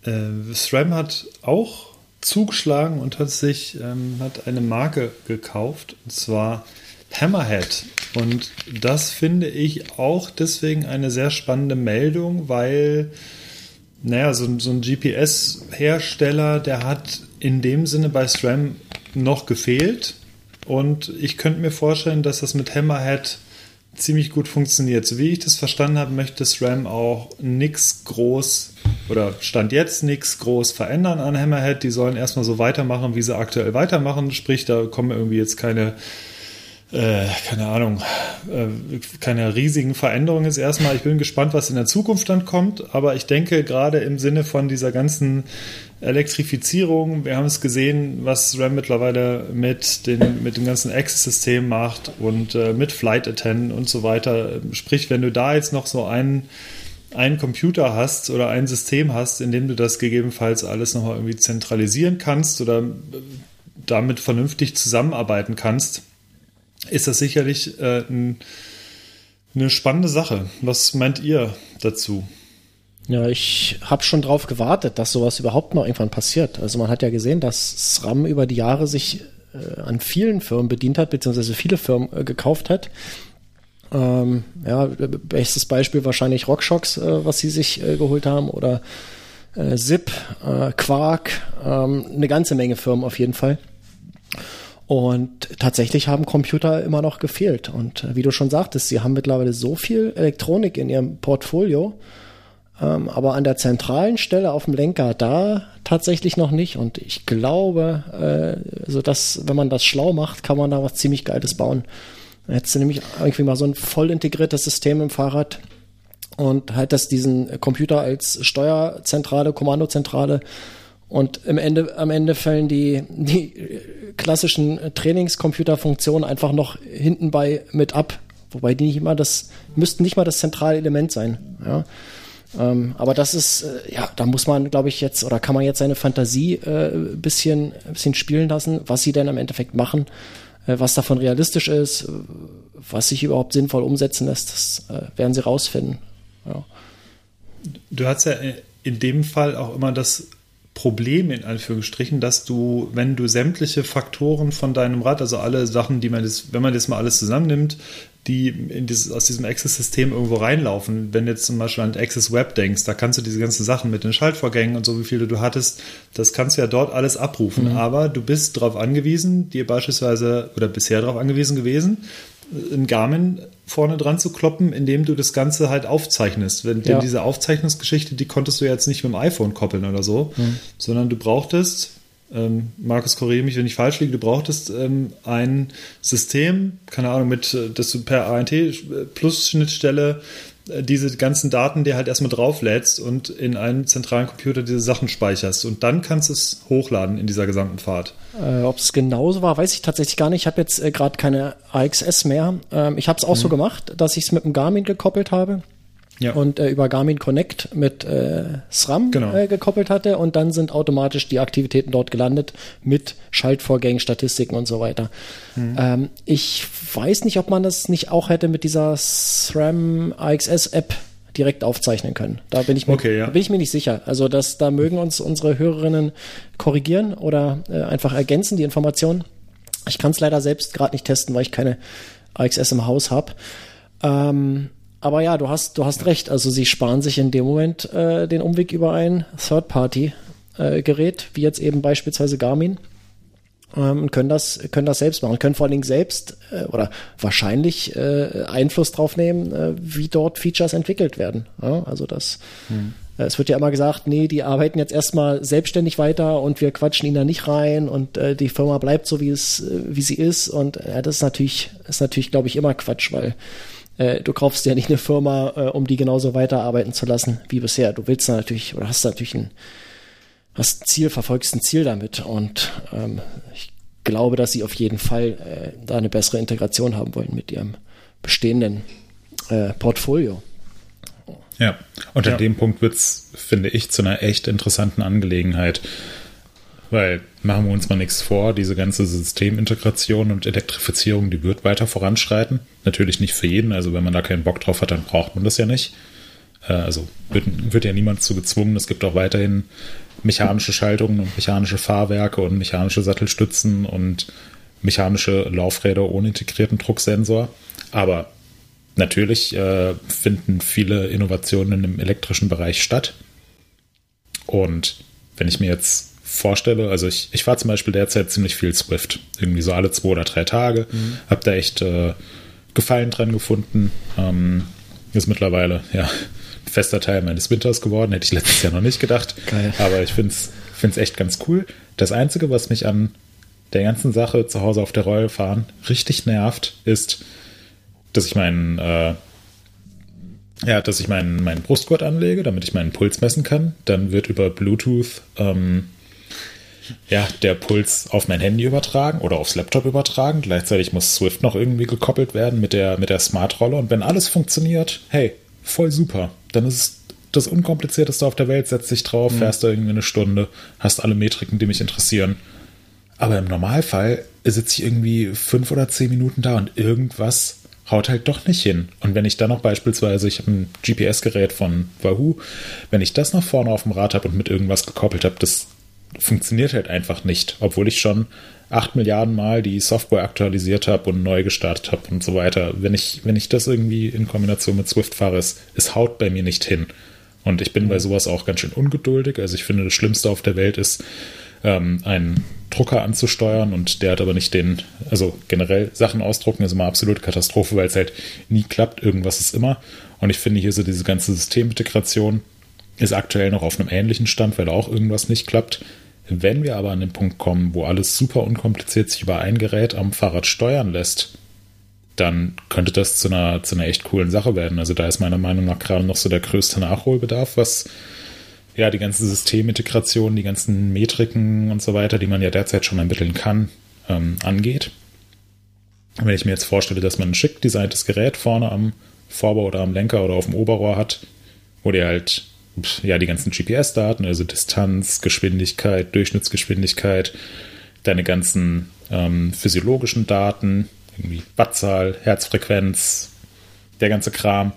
äh, SRAM hat auch zugeschlagen und hat sich, ähm, hat eine Marke gekauft, und zwar Hammerhead. Und das finde ich auch deswegen eine sehr spannende Meldung, weil, naja, so, so ein GPS-Hersteller, der hat in dem Sinne bei SRAM noch gefehlt. Und ich könnte mir vorstellen, dass das mit Hammerhead ziemlich gut funktioniert. So wie ich das verstanden habe, möchte SRAM auch nichts groß oder stand jetzt nichts groß verändern an Hammerhead. Die sollen erstmal so weitermachen, wie sie aktuell weitermachen. Sprich, da kommen irgendwie jetzt keine äh, keine Ahnung, äh, keine riesigen Veränderungen jetzt erstmal. Ich bin gespannt, was in der Zukunft dann kommt, aber ich denke gerade im Sinne von dieser ganzen Elektrifizierung, wir haben es gesehen, was RAM mittlerweile mit, den, mit dem ganzen Access-System macht und äh, mit Flight Attendant und so weiter. Sprich, wenn du da jetzt noch so einen, einen Computer hast oder ein System hast, in dem du das gegebenenfalls alles nochmal irgendwie zentralisieren kannst oder damit vernünftig zusammenarbeiten kannst, ist das sicherlich äh, ein, eine spannende Sache. Was meint ihr dazu? Ja, ich habe schon drauf gewartet, dass sowas überhaupt noch irgendwann passiert. Also man hat ja gesehen, dass SRAM über die Jahre sich äh, an vielen Firmen bedient hat, beziehungsweise viele Firmen äh, gekauft hat. Ähm, ja, bestes Beispiel wahrscheinlich RockShox, äh, was sie sich äh, geholt haben, oder äh, Zip, äh, Quark, ähm, eine ganze Menge Firmen auf jeden Fall. Und tatsächlich haben Computer immer noch gefehlt. Und wie du schon sagtest, sie haben mittlerweile so viel Elektronik in ihrem Portfolio, ähm, aber an der zentralen Stelle auf dem Lenker da tatsächlich noch nicht. Und ich glaube, äh, also dass, wenn man das schlau macht, kann man da was ziemlich Geiles bauen. Dann hättest du nämlich irgendwie mal so ein voll integriertes System im Fahrrad und halt das diesen Computer als Steuerzentrale, Kommandozentrale und im Ende, am Ende fallen die, die klassischen Trainingscomputerfunktionen einfach noch hinten bei mit ab. Wobei die nicht immer das, müssten nicht mal das zentrale Element sein. Ja. Ähm, aber das ist, äh, ja, da muss man, glaube ich, jetzt, oder kann man jetzt seine Fantasie äh, bisschen, bisschen spielen lassen, was sie denn im Endeffekt machen, äh, was davon realistisch ist, was sich überhaupt sinnvoll umsetzen lässt, das äh, werden sie rausfinden. Ja. Du hast ja in dem Fall auch immer das Problem in Anführungsstrichen, dass du, wenn du sämtliche Faktoren von deinem Rad, also alle Sachen, die man das, wenn man das mal alles zusammennimmt, die in dieses, aus diesem Access-System irgendwo reinlaufen. Wenn du jetzt zum Beispiel an Access Web denkst, da kannst du diese ganzen Sachen mit den Schaltvorgängen und so, wie viele du hattest, das kannst du ja dort alles abrufen. Mhm. Aber du bist darauf angewiesen, dir beispielsweise oder bisher darauf angewiesen gewesen, ein Garmin vorne dran zu kloppen, indem du das Ganze halt aufzeichnest. Wenn, ja. diese Aufzeichnungsgeschichte, die konntest du jetzt nicht mit dem iPhone koppeln oder so, mhm. sondern du brauchtest ähm, Markus, korrigiere mich, wenn ich falsch liege, du brauchtest ähm, ein System, keine Ahnung, mit, äh, dass du per ANT plus Schnittstelle äh, diese ganzen Daten dir halt erstmal drauflädst und in einen zentralen Computer diese Sachen speicherst. Und dann kannst du es hochladen in dieser gesamten Fahrt. Äh, Ob es genauso war, weiß ich tatsächlich gar nicht. Ich habe jetzt äh, gerade keine AXS mehr. Ähm, ich habe es auch mhm. so gemacht, dass ich es mit dem Garmin gekoppelt habe ja. und äh, über Garmin Connect mit äh, SRAM genau. äh, gekoppelt hatte und dann sind automatisch die Aktivitäten dort gelandet mit Schaltvorgängen, Statistiken und so weiter. Mhm. Ähm, ich weiß nicht, ob man das nicht auch hätte mit dieser SRAM AXS App direkt aufzeichnen können. Da bin ich mir, okay, ja. bin ich mir nicht sicher. Also das, da mögen uns unsere Hörerinnen korrigieren oder äh, einfach ergänzen die Informationen. Ich kann es leider selbst gerade nicht testen, weil ich keine AXS im Haus habe. Ähm, aber ja, du hast, du hast recht. Also sie sparen sich in dem Moment äh, den Umweg über ein Third-Party-Gerät, äh, wie jetzt eben beispielsweise Garmin. Ähm, und können das, können das selbst machen, können vor allen Dingen selbst äh, oder wahrscheinlich äh, Einfluss drauf nehmen, äh, wie dort Features entwickelt werden. Ja, also das, hm. Äh, es wird ja immer gesagt, nee, die arbeiten jetzt erstmal selbstständig weiter und wir quatschen ihnen da nicht rein und äh, die Firma bleibt so, wie es, äh, wie sie ist. Und ja, das ist natürlich, ist natürlich, glaube ich, immer Quatsch, weil äh, du kaufst ja nicht eine Firma, äh, um die genauso weiterarbeiten zu lassen wie bisher. Du willst natürlich oder hast natürlich ein, hast ein Ziel, verfolgst ein Ziel damit. Und ähm, ich glaube, dass sie auf jeden Fall äh, da eine bessere Integration haben wollen mit ihrem bestehenden äh, Portfolio. Ja, und an ja. dem Punkt wird es, finde ich, zu einer echt interessanten Angelegenheit. Weil machen wir uns mal nichts vor, diese ganze Systemintegration und Elektrifizierung, die wird weiter voranschreiten. Natürlich nicht für jeden, also wenn man da keinen Bock drauf hat, dann braucht man das ja nicht. Äh, also wird, wird ja niemand zu gezwungen. Es gibt auch weiterhin mechanische Schaltungen und mechanische Fahrwerke und mechanische Sattelstützen und mechanische Laufräder ohne integrierten Drucksensor. Aber natürlich äh, finden viele Innovationen im elektrischen Bereich statt. Und wenn ich mir jetzt vorstelle, also ich, ich fahre zum Beispiel derzeit ziemlich viel Swift, irgendwie so alle zwei oder drei Tage, mhm. habe da echt äh, Gefallen dran gefunden. Ähm, ist mittlerweile ja ein fester Teil meines Winters geworden, hätte ich letztes Jahr noch nicht gedacht. Geil. Aber ich finde es echt ganz cool. Das Einzige, was mich an der ganzen Sache zu Hause auf der Rolle fahren richtig nervt, ist, dass ich meinen äh, ja, dass ich meinen, meinen Brustgurt anlege, damit ich meinen Puls messen kann. Dann wird über Bluetooth ähm, ja, der Puls auf mein Handy übertragen oder aufs Laptop übertragen. Gleichzeitig muss Swift noch irgendwie gekoppelt werden mit der, mit der Smart-Rolle. Und wenn alles funktioniert, hey, voll super. Dann ist es das Unkomplizierteste auf der Welt. Setz dich drauf, mhm. fährst da irgendwie eine Stunde, hast alle Metriken, die mich interessieren. Aber im Normalfall sitze ich irgendwie fünf oder zehn Minuten da und irgendwas haut halt doch nicht hin. Und wenn ich dann noch beispielsweise, ich habe ein GPS-Gerät von Wahoo, wenn ich das noch vorne auf dem Rad habe und mit irgendwas gekoppelt habe, das funktioniert halt einfach nicht, obwohl ich schon acht Milliarden Mal die Software aktualisiert habe und neu gestartet habe und so weiter. Wenn ich, wenn ich das irgendwie in Kombination mit Swift fahre, es, es haut bei mir nicht hin. Und ich bin bei sowas auch ganz schön ungeduldig. Also ich finde, das Schlimmste auf der Welt ist, ähm, einen Drucker anzusteuern und der hat aber nicht den, also generell Sachen ausdrucken ist immer absolute Katastrophe, weil es halt nie klappt. Irgendwas ist immer. Und ich finde hier so diese ganze Systemintegration ist aktuell noch auf einem ähnlichen Stand, weil auch irgendwas nicht klappt. Wenn wir aber an den Punkt kommen, wo alles super unkompliziert sich über ein Gerät am Fahrrad steuern lässt, dann könnte das zu einer, zu einer echt coolen Sache werden. Also da ist meiner Meinung nach gerade noch so der größte Nachholbedarf, was ja die ganze Systemintegration, die ganzen Metriken und so weiter, die man ja derzeit schon ermitteln kann, ähm, angeht. Wenn ich mir jetzt vorstelle, dass man ein schick designtes Gerät vorne am Vorbau oder am Lenker oder auf dem Oberrohr hat, wo der halt ja, die ganzen GPS-Daten, also Distanz, Geschwindigkeit, Durchschnittsgeschwindigkeit, deine ganzen ähm, physiologischen Daten, irgendwie Wattzahl, Herzfrequenz, der ganze Kram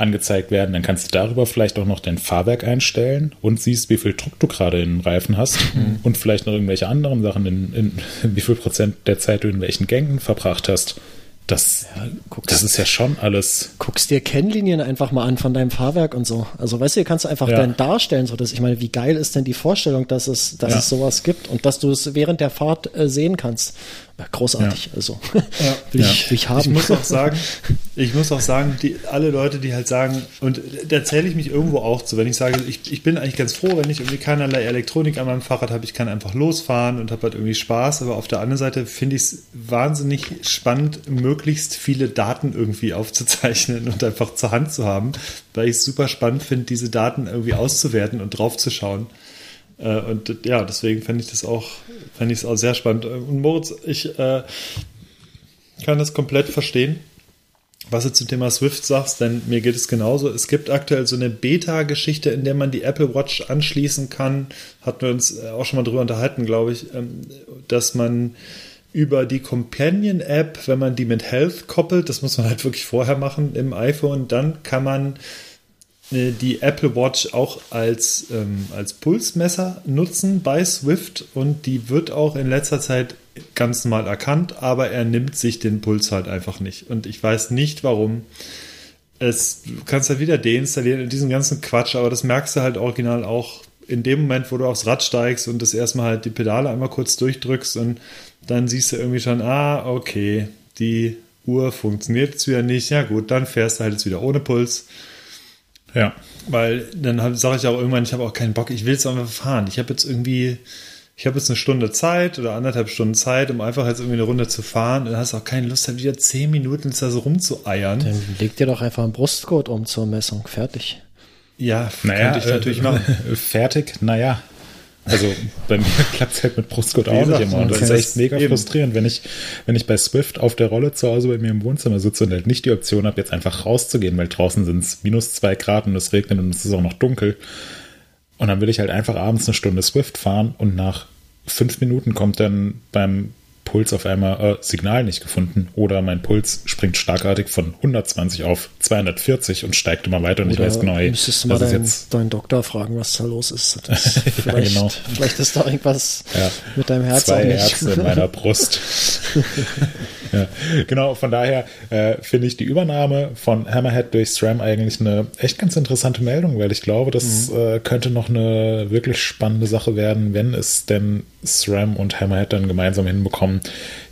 angezeigt werden. Dann kannst du darüber vielleicht auch noch dein Fahrwerk einstellen und siehst, wie viel Druck du gerade in den Reifen hast mhm. und vielleicht noch irgendwelche anderen Sachen, in, in, wie viel Prozent der Zeit du in welchen Gängen verbracht hast. Das, ja, das ist ja schon alles. Guckst dir Kennlinien einfach mal an von deinem Fahrwerk und so. Also weißt du, kannst du einfach ja. dann darstellen, so dass ich meine, wie geil ist denn die Vorstellung, dass es, dass ja. es sowas gibt und dass du es während der Fahrt äh, sehen kannst. Großartig, ja. also ja. will, ich, will ich haben. Ich muss auch sagen, ich muss auch sagen, die, alle Leute, die halt sagen, und da zähle ich mich irgendwo auch zu, wenn ich sage, ich, ich bin eigentlich ganz froh, wenn ich irgendwie keinerlei Elektronik an meinem Fahrrad habe, ich kann einfach losfahren und habe halt irgendwie Spaß, aber auf der anderen Seite finde ich es wahnsinnig spannend, möglichst viele Daten irgendwie aufzuzeichnen und einfach zur Hand zu haben, weil ich es super spannend finde, diese Daten irgendwie auszuwerten und draufzuschauen. Äh, und ja, deswegen fände ich das auch, fände ich es auch sehr spannend. Und Moritz, ich äh, kann das komplett verstehen, was du zum Thema Swift sagst, denn mir geht es genauso. Es gibt aktuell so eine Beta-Geschichte, in der man die Apple Watch anschließen kann. Hatten wir uns äh, auch schon mal drüber unterhalten, glaube ich, ähm, dass man über die Companion-App, wenn man die mit Health koppelt, das muss man halt wirklich vorher machen im iPhone, dann kann man äh, die Apple Watch auch als, ähm, als Pulsmesser nutzen bei Swift und die wird auch in letzter Zeit ganz normal erkannt, aber er nimmt sich den Puls halt einfach nicht. Und ich weiß nicht warum. Es, du kannst halt wieder deinstallieren in diesen ganzen Quatsch, aber das merkst du halt original auch in dem Moment, wo du aufs Rad steigst und das erstmal halt die Pedale einmal kurz durchdrückst und dann siehst du irgendwie schon, ah, okay, die Uhr funktioniert jetzt wieder nicht. Ja gut, dann fährst du halt jetzt wieder ohne Puls ja. Weil dann sage ich auch irgendwann, ich habe auch keinen Bock, ich will jetzt einfach fahren. Ich habe jetzt irgendwie, ich habe jetzt eine Stunde Zeit oder anderthalb Stunden Zeit, um einfach jetzt irgendwie eine Runde zu fahren. Und dann hast du auch keine Lust, halt wieder zehn Minuten da so rumzueiern. Dann leg dir doch einfach einen Brustgurt um zur Messung. Fertig. Ja, naja, könnte ich natürlich äh, machen. Fertig, naja. Also bei mir klappt es halt mit Brustgurt auch nicht immer. Und das ist echt mega frustrierend, wenn ich, wenn ich bei Swift auf der Rolle zu Hause bei mir im Wohnzimmer sitze und halt nicht die Option habe, jetzt einfach rauszugehen, weil draußen sind es minus zwei Grad und es regnet und es ist auch noch dunkel. Und dann will ich halt einfach abends eine Stunde Swift fahren und nach fünf Minuten kommt dann beim Puls auf einmal äh, Signal nicht gefunden oder mein Puls springt schlagartig von 120 auf 240 und steigt immer weiter und oder ich weiß genau, hey, müsstest du mal deinen, deinen Doktor fragen, was da los ist. vielleicht, ja, genau. vielleicht ist da irgendwas ja. mit deinem Herz Zwei auch nicht. Herzen in meiner Brust. ja. Genau, von daher äh, finde ich die Übernahme von Hammerhead durch SRAM eigentlich eine echt ganz interessante Meldung, weil ich glaube, das mhm. äh, könnte noch eine wirklich spannende Sache werden, wenn es denn SRAM und Hammerhead dann gemeinsam hinbekommen,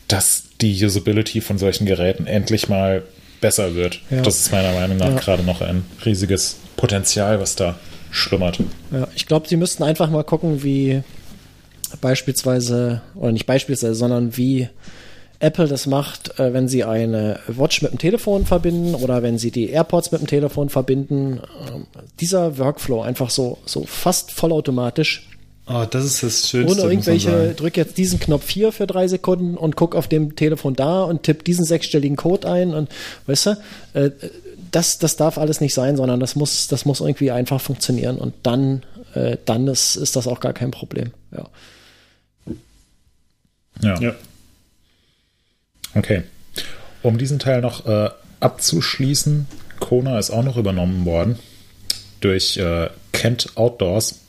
dass die Usability von solchen Geräten endlich mal besser wird. Ja. Das ist meiner Meinung nach ja. gerade noch ein riesiges Potenzial, was da schlummert. Ja, ich glaube, sie müssten einfach mal gucken, wie beispielsweise, oder nicht beispielsweise, sondern wie Apple das macht, äh, wenn sie eine Watch mit dem Telefon verbinden oder wenn sie die AirPods mit dem Telefon verbinden. Ähm, dieser Workflow einfach so, so fast vollautomatisch Oh, das ist das Schönste. Ohne irgendwelche, drück jetzt diesen Knopf hier für drei Sekunden und guck auf dem Telefon da und tipp diesen sechsstelligen Code ein und weißt du, äh, das, das darf alles nicht sein, sondern das muss, das muss irgendwie einfach funktionieren und dann, äh, dann ist, ist das auch gar kein Problem. Ja. Ja. ja. Okay. um diesen Teil noch äh, abzuschließen, Kona ist auch noch übernommen worden durch äh, Kent Outdoors.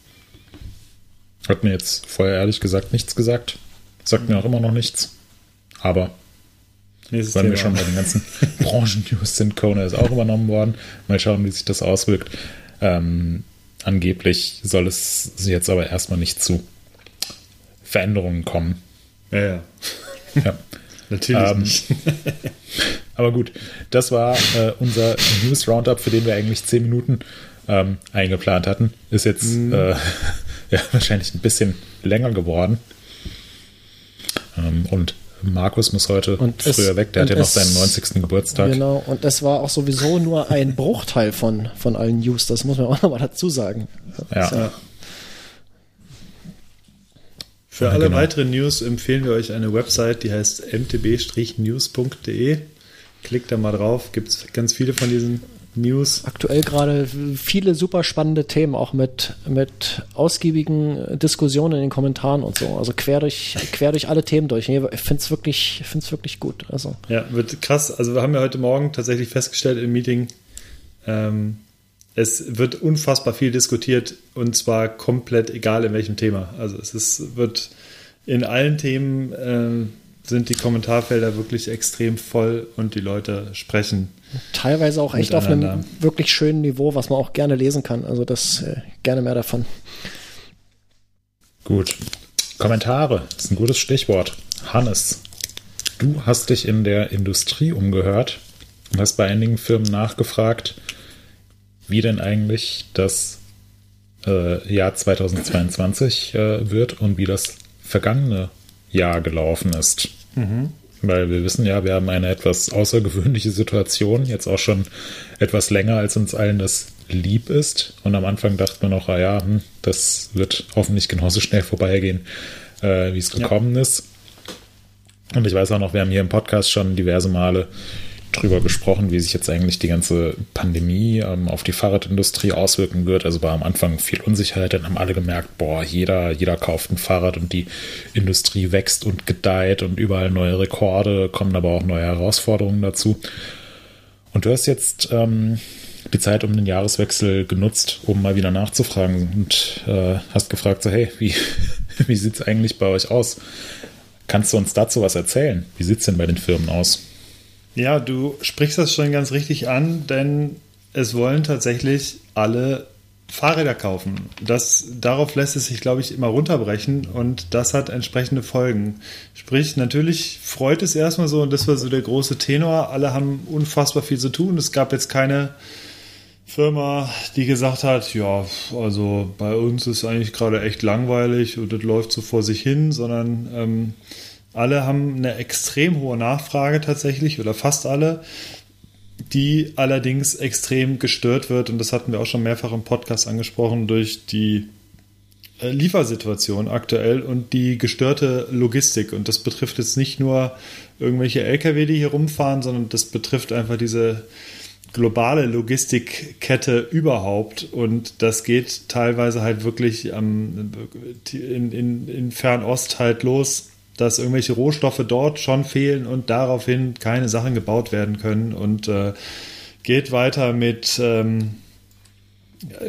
Hat mir jetzt vorher ehrlich gesagt nichts gesagt. Sagt mir auch immer noch nichts. Aber Nächstes weil wir schon bei den ganzen Branchen-News sind, Kona ist auch übernommen worden. Mal schauen, wie sich das auswirkt. Ähm, angeblich soll es jetzt aber erstmal nicht zu Veränderungen kommen. Ja, ja. Ja. Natürlich Ähm, nicht. Aber gut, das war äh, unser News Roundup, für den wir eigentlich zehn Minuten ähm, eingeplant hatten. Ist jetzt Mhm. äh, ja, wahrscheinlich ein bisschen länger geworden. Ähm, und Markus muss heute Und es- früher weg, der hat ja noch es- seinen 90. Geburtstag. Genau, und das war auch sowieso nur ein Bruchteil von, von allen News, das muss man auch nochmal dazu sagen. Ja. Ja. Für Ja, alle genau. weiteren News empfehlen wir euch eine Website, die heißt mtb-news.de. Klickt da mal drauf, gibt es ganz viele von diesen News. Aktuell gerade viele super spannende Themen, auch mit, mit ausgiebigen Diskussionen in den Kommentaren und so. Also quer durch, quer durch alle Themen durch. Ich finde es wirklich, find's wirklich gut. Also, Ja, wird krass. Also wir haben ja heute Morgen tatsächlich festgestellt im Meeting, ähm, es wird unfassbar viel diskutiert und zwar komplett egal in welchem Thema. Also es ist, wird in allen Themen ähm, sind die Kommentarfelder wirklich extrem voll und die Leute sprechen. Teilweise auch echt auf einem wirklich schönen Niveau, was man auch gerne lesen kann. Also das äh, gerne mehr davon. Gut. Kommentare ist ein gutes Stichwort. Hannes, du hast dich in der Industrie umgehört und hast bei einigen Firmen nachgefragt, wie denn eigentlich das äh, Jahr 2022 äh, wird und wie das vergangene Jahr gelaufen ist. Weil wir wissen ja, wir haben eine etwas außergewöhnliche Situation, jetzt auch schon etwas länger, als uns allen das lieb ist. Und am Anfang dachte man noch, ah ja, hm, das wird hoffentlich genauso schnell vorbeigehen, äh, wie es gekommen ist. Und ich weiß auch noch, wir haben hier im Podcast schon diverse Male drüber gesprochen, wie sich jetzt eigentlich die ganze Pandemie ähm, auf die Fahrradindustrie auswirken wird. Also war am Anfang viel Unsicherheit, dann haben alle gemerkt, boah, jeder, jeder kauft ein Fahrrad und die Industrie wächst und gedeiht und überall neue Rekorde, kommen aber auch neue Herausforderungen dazu. Und du hast jetzt ähm, die Zeit um den Jahreswechsel genutzt, um mal wieder nachzufragen und äh, hast gefragt, so hey, wie, wie sieht es eigentlich bei euch aus? Kannst du uns dazu was erzählen? Wie sieht es denn bei den Firmen aus? Ja, du sprichst das schon ganz richtig an, denn es wollen tatsächlich alle Fahrräder kaufen. Das, darauf lässt es sich, glaube ich, immer runterbrechen und das hat entsprechende Folgen. Sprich, natürlich freut es erstmal so und das war so der große Tenor. Alle haben unfassbar viel zu tun. Es gab jetzt keine Firma, die gesagt hat, ja, also bei uns ist eigentlich gerade echt langweilig und das läuft so vor sich hin, sondern ähm, alle haben eine extrem hohe Nachfrage tatsächlich oder fast alle, die allerdings extrem gestört wird. Und das hatten wir auch schon mehrfach im Podcast angesprochen durch die äh, Liefersituation aktuell und die gestörte Logistik. Und das betrifft jetzt nicht nur irgendwelche LKW, die hier rumfahren, sondern das betrifft einfach diese globale Logistikkette überhaupt. Und das geht teilweise halt wirklich in, in, in Fernost halt los, dass irgendwelche Rohstoffe dort schon fehlen und daraufhin keine Sachen gebaut werden können und äh, geht weiter mit ähm,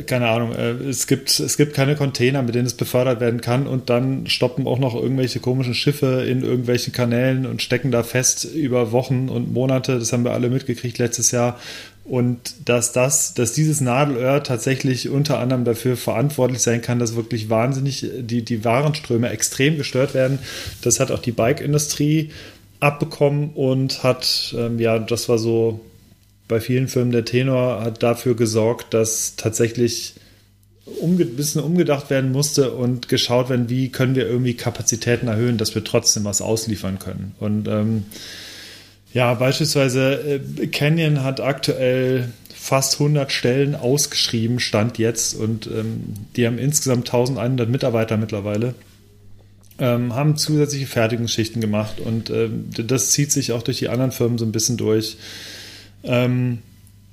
keine Ahnung, äh, es gibt, es gibt keine Container, mit denen es befördert werden kann und dann stoppen auch noch irgendwelche komischen Schiffe in irgendwelchen Kanälen und stecken da fest über Wochen und Monate. Das haben wir alle mitgekriegt letztes Jahr. Und dass das, dass dieses Nadelöhr tatsächlich unter anderem dafür verantwortlich sein kann, dass wirklich wahnsinnig die, die Warenströme extrem gestört werden. Das hat auch die Bike-Industrie abbekommen und hat, ähm, ja, das war so bei vielen Firmen der Tenor hat dafür gesorgt, dass tatsächlich umge ein bisschen umgedacht werden musste und geschaut werden, wie können wir irgendwie Kapazitäten erhöhen, dass wir trotzdem was ausliefern können. Und ähm, ja, beispielsweise äh, Canyon hat aktuell fast 100 Stellen ausgeschrieben, Stand jetzt, und ähm, die haben insgesamt 1100 Mitarbeiter mittlerweile. Ähm, haben zusätzliche Fertigungsschichten gemacht und ähm, das zieht sich auch durch die anderen Firmen so ein bisschen durch. Ähm,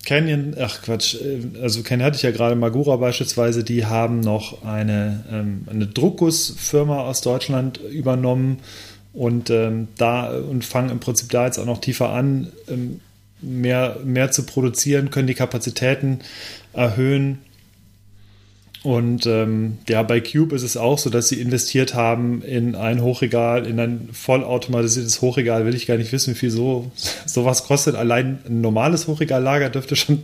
Canyon, ach Quatsch, äh, also Canyon hatte ich ja gerade, Magura beispielsweise, die haben noch eine, ähm, eine Druckgussfirma aus Deutschland übernommen und ähm, da und fangen im Prinzip da jetzt auch noch tiefer an, ähm, mehr, mehr zu produzieren, können die Kapazitäten erhöhen. Und ähm, ja, bei Cube ist es auch so, dass sie investiert haben in ein Hochregal, in ein vollautomatisiertes Hochregal. Will ich gar nicht wissen, wie viel so sowas kostet. Allein ein normales Hochregallager dürfte schon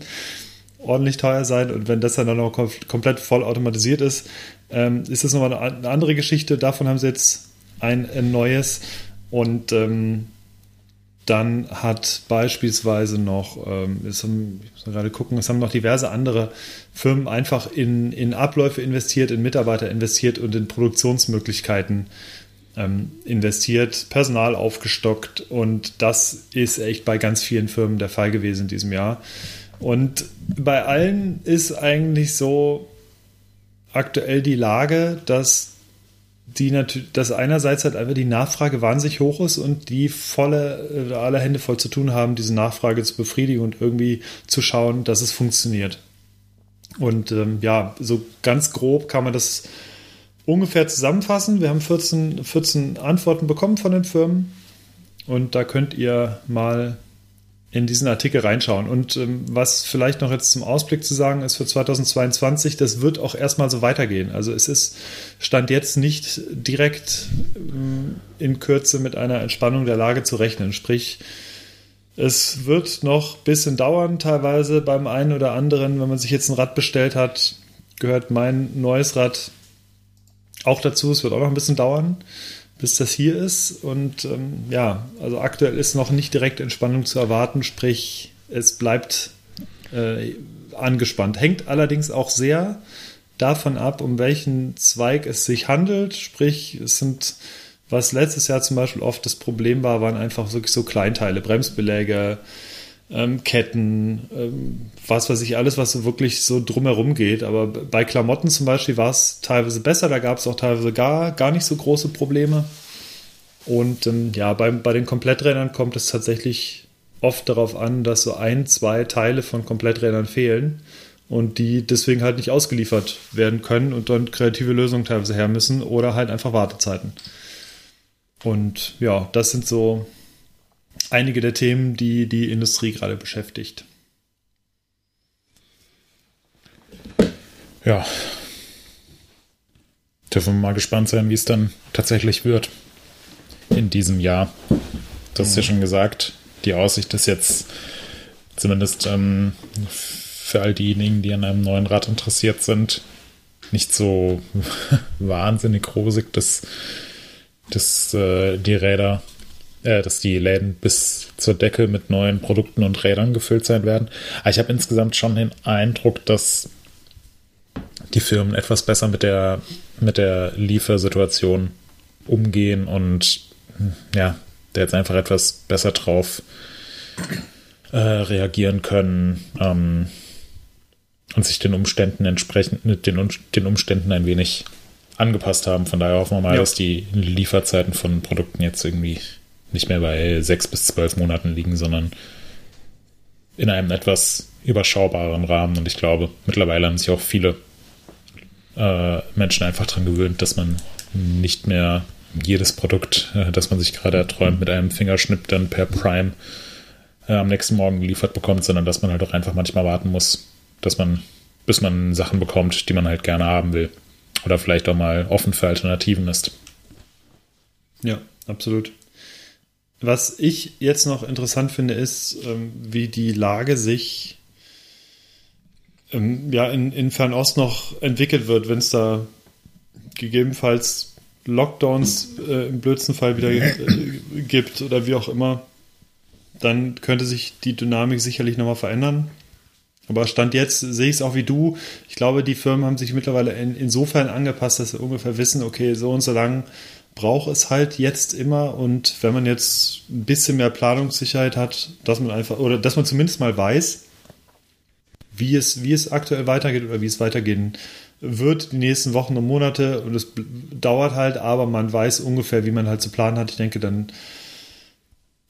ordentlich teuer sein. Und wenn das dann noch komplett vollautomatisiert ist, ähm, ist das nochmal eine andere Geschichte. Davon haben sie jetzt ein, neues. Und ähm, dann hat beispielsweise noch, ähm, ist, ich muss gerade gucken, es haben noch diverse andere Firmen einfach in, in Abläufe investiert, in Mitarbeiter investiert und in Produktionsmöglichkeiten ähm, investiert, Personal aufgestockt und das ist echt bei ganz vielen Firmen der Fall gewesen in diesem Jahr. Und bei allen ist eigentlich so aktuell die Lage, dass die natürlich, dass einerseits halt einfach die Nachfrage wahnsinnig hoch ist und die volle, äh, alle Hände voll zu tun haben, diese Nachfrage zu befriedigen und irgendwie zu schauen, dass es funktioniert. Und ähm, ja, so ganz grob kann man das ungefähr zusammenfassen. Wir haben 14, 14 Antworten bekommen von den Firmen und da könnt ihr mal in diesen Artikel reinschauen. Und ähm, was vielleicht noch jetzt zum Ausblick zu sagen ist für 2022, das wird auch erstmal so weitergehen. Also es ist, stand jetzt nicht direkt ähm, in Kürze mit einer Entspannung der Lage zu rechnen. Sprich, es wird noch ein bisschen dauern, teilweise beim einen oder anderen. Wenn man sich jetzt ein Rad bestellt hat, gehört mein neues Rad auch dazu. Es wird auch noch ein bisschen dauern bis das hier ist. Und ähm, ja, also aktuell ist noch nicht direkt Entspannung zu erwarten, sprich, es bleibt äh, angespannt. Hängt allerdings auch sehr davon ab, um welchen Zweig es sich handelt. Sprich, es sind, was letztes Jahr zum Beispiel oft das Problem war, waren einfach wirklich so Kleinteile, Bremsbeläge, ähm, Ketten, ähm, was weiß ich, alles, was so wirklich so drumherum geht. Aber bei Klamotten zum Beispiel war es teilweise besser, da gab es auch teilweise gar, gar nicht so große Probleme. Und ähm, ja, bei, bei den Kompletträdern kommt es tatsächlich oft darauf an, dass so ein, zwei Teile von Kompletträdern fehlen und die deswegen halt nicht ausgeliefert werden können und dann kreative Lösungen teilweise her müssen oder halt einfach Wartezeiten. Und ja, das sind so einige der Themen, die die Industrie gerade beschäftigt. Ja. Dürfen wir mal gespannt sein, wie es dann tatsächlich wird in diesem Jahr. Du hast ja schon gesagt, die Aussicht ist jetzt zumindest ähm, für all diejenigen, die an einem neuen Rad interessiert sind, nicht so wahnsinnig rosig, dass, dass äh, die Räder äh, dass die Läden bis zur Decke mit neuen Produkten und Rädern gefüllt sein werden. Aber ich habe insgesamt schon den Eindruck, dass die Firmen etwas besser mit der, mit der Liefersituation umgehen und ja, der jetzt einfach etwas besser drauf äh, reagieren können ähm, und sich den Umständen entsprechend, den, den Umständen ein wenig angepasst haben. Von daher hoffen wir mal, ja. dass die Lieferzeiten von Produkten jetzt irgendwie nicht mehr bei sechs bis zwölf Monaten liegen, sondern in einem etwas überschaubareren Rahmen. Und ich glaube, mittlerweile haben sich auch viele äh, Menschen einfach daran gewöhnt, dass man nicht mehr jedes Produkt, äh, das man sich gerade erträumt, mit einem Fingerschnipp dann per Prime äh, am nächsten Morgen geliefert bekommt, sondern dass man halt auch einfach manchmal warten muss, dass man, bis man Sachen bekommt, die man halt gerne haben will. Oder vielleicht auch mal offen für Alternativen ist. Ja, absolut. Was ich jetzt noch interessant finde, ist, ähm, wie die Lage sich ähm, ja, in, in Fernost noch entwickelt wird, wenn es da gegebenenfalls Lockdowns äh, im blödsten Fall wieder äh, gibt oder wie auch immer, dann könnte sich die Dynamik sicherlich nochmal verändern. Aber Stand jetzt sehe ich es auch wie du. Ich glaube, die Firmen haben sich mittlerweile in, insofern angepasst, dass sie ungefähr wissen, okay, so und so lang braucht es halt jetzt immer und wenn man jetzt ein bisschen mehr Planungssicherheit hat, dass man einfach, oder dass man zumindest mal weiß, wie es, wie es aktuell weitergeht oder wie es weitergehen wird die nächsten Wochen und Monate und es dauert halt, aber man weiß ungefähr, wie man halt zu planen hat. Ich denke, dann,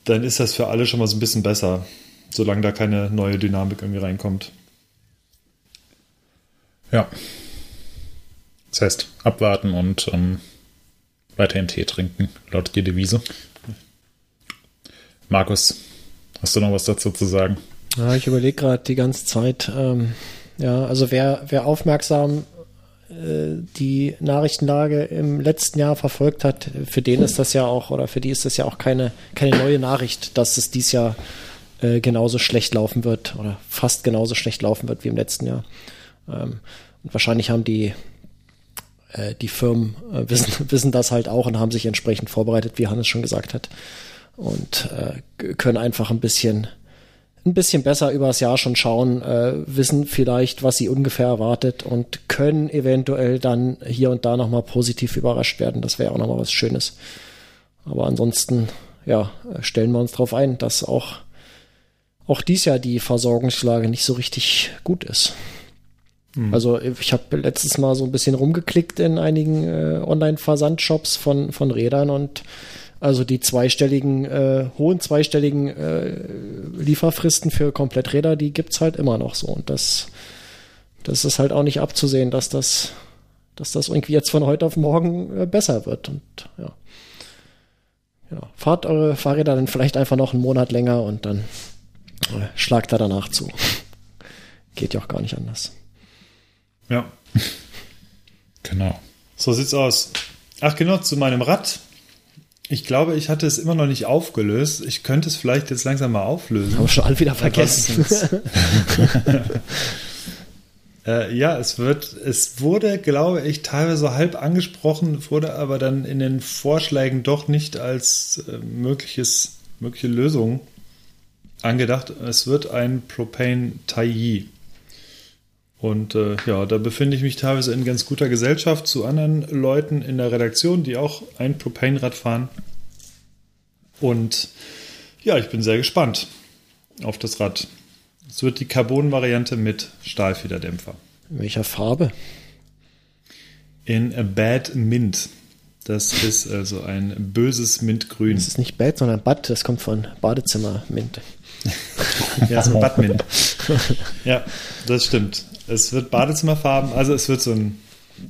dann ist das für alle schon mal so ein bisschen besser, solange da keine neue Dynamik irgendwie reinkommt. Ja. Das heißt, abwarten und ähm, weiterhin Tee trinken, laut der Devise. Markus, hast du noch was dazu zu sagen? Ja, ich überlege gerade die ganze Zeit. Ähm, ja, also wer, wer aufmerksam äh, die Nachrichtenlage im letzten Jahr verfolgt hat, für den ist das ja auch, oder für die ist das ja auch keine, keine neue Nachricht, dass es dies Jahr äh, genauso schlecht laufen wird oder fast genauso schlecht laufen wird wie im letzten Jahr. Ähm, und wahrscheinlich haben die, äh, die Firmen äh, wissen, wissen das halt auch und haben sich entsprechend vorbereitet, wie Hannes schon gesagt hat. Und äh, können einfach ein bisschen ein bisschen besser übers Jahr schon schauen, äh, wissen vielleicht, was sie ungefähr erwartet und können eventuell dann hier und da nochmal positiv überrascht werden. Das wäre auch nochmal was Schönes. Aber ansonsten, ja, stellen wir uns darauf ein, dass auch, auch dies Jahr die Versorgungslage nicht so richtig gut ist. Mhm. Also ich habe letztes Mal so ein bisschen rumgeklickt in einigen äh, Online-Versandshops von, von Rädern und also die zweistelligen, äh, hohen zweistelligen äh, Lieferfristen für Kompletträder, die gibt's halt immer noch so. Und das, das ist halt auch nicht abzusehen, dass das, dass das irgendwie jetzt von heute auf morgen äh, besser wird. Und ja. ja. Fahrt eure Fahrräder dann vielleicht einfach noch einen Monat länger und dann äh, schlagt er danach zu. Geht ja auch gar nicht anders. Ja. genau. So sieht's aus. Ach genau, zu meinem Rad. Ich glaube, ich hatte es immer noch nicht aufgelöst. Ich könnte es vielleicht jetzt langsam mal auflösen. Haben wir schon wieder vergessen. äh, ja, es wird, es wurde, glaube ich, teilweise halb angesprochen, wurde aber dann in den Vorschlägen doch nicht als äh, mögliches, mögliche Lösung angedacht. Es wird ein Propane Taillis. Und äh, ja, da befinde ich mich teilweise in ganz guter Gesellschaft zu anderen Leuten in der Redaktion, die auch ein Propane-Rad fahren. Und ja, ich bin sehr gespannt auf das Rad. Es wird die Carbon-Variante mit Stahlfederdämpfer. In welcher Farbe? In Bad Mint. Das ist also ein böses Mintgrün. Das ist nicht Bad, sondern Bad. Das kommt von Badezimmer Mint. ja, so Badmint. ja, das stimmt. Es wird Badezimmerfarben, also es wird so ein,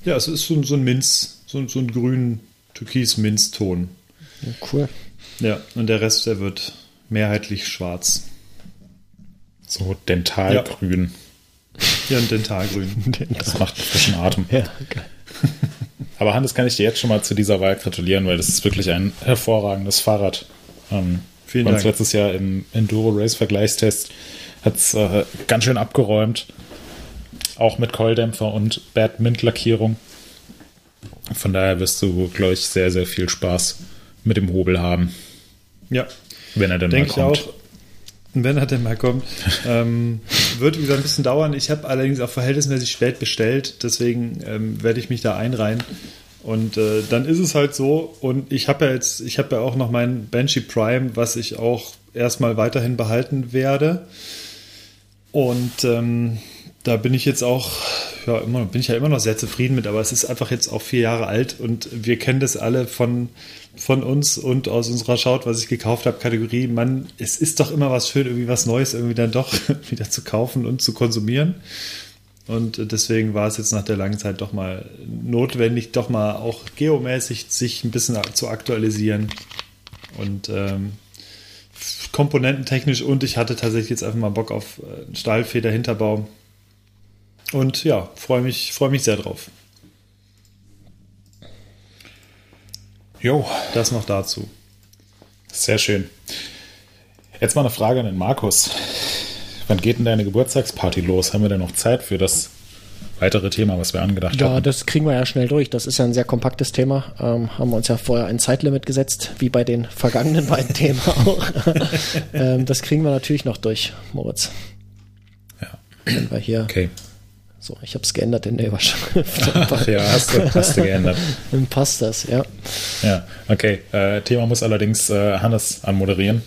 ja, es ist so, so ein Minz, so, so ein grün türkis-Minzton. Ja, cool. Ja, und der Rest, der wird mehrheitlich schwarz. So dentalgrün. Ja, ein Dentalgrün. Das macht einen frischen Atem. Ja, okay. Aber Hannes, kann ich dir jetzt schon mal zu dieser Wahl gratulieren, weil das ist wirklich ein hervorragendes Fahrrad. Ähm, Vielen Dank. letztes Jahr im Enduro Race Vergleichstest hat es äh, ganz schön abgeräumt. Auch mit Keuldämpfer und Bad Mint Lackierung. Von daher wirst du, glaube ich, sehr, sehr viel Spaß mit dem Hobel haben. Ja. Wenn er denn Denk mal kommt. Ich auch, wenn er denn mal kommt. ähm, wird wieder ein bisschen dauern. Ich habe allerdings auch verhältnismäßig spät bestellt, deswegen ähm, werde ich mich da einreihen. Und äh, dann ist es halt so. Und ich habe ja jetzt, ich habe ja auch noch mein Banshee Prime, was ich auch erstmal weiterhin behalten werde. Und ähm, da bin ich jetzt auch, ja, immer, bin ich ja immer noch sehr zufrieden mit, aber es ist einfach jetzt auch vier Jahre alt und wir kennen das alle von, von uns und aus unserer Schaut, was ich gekauft habe, Kategorie. Man, es ist doch immer was schön, irgendwie was Neues irgendwie dann doch wieder zu kaufen und zu konsumieren. Und deswegen war es jetzt nach der langen Zeit doch mal notwendig, doch mal auch geomäßig sich ein bisschen zu aktualisieren. Und ähm, komponententechnisch und ich hatte tatsächlich jetzt einfach mal Bock auf äh, Stahlfeder-Hinterbau und ja, freue mich, freu mich sehr drauf. Jo. Das noch dazu. Sehr schön. Jetzt mal eine Frage an den Markus. Wann geht denn deine Geburtstagsparty los? Haben wir denn noch Zeit für das weitere Thema, was wir angedacht ja, haben? Ja, das kriegen wir ja schnell durch. Das ist ja ein sehr kompaktes Thema. Ähm, haben wir uns ja vorher ein Zeitlimit gesetzt, wie bei den vergangenen beiden Themen auch. ähm, das kriegen wir natürlich noch durch, Moritz. Ja. Wenn wir hier okay. So, ich habe es geändert in der Überschrift. ja, hast du, hast du geändert. Dann passt das, ja. Ja, okay. Äh, Thema muss allerdings äh, Hannes anmoderieren,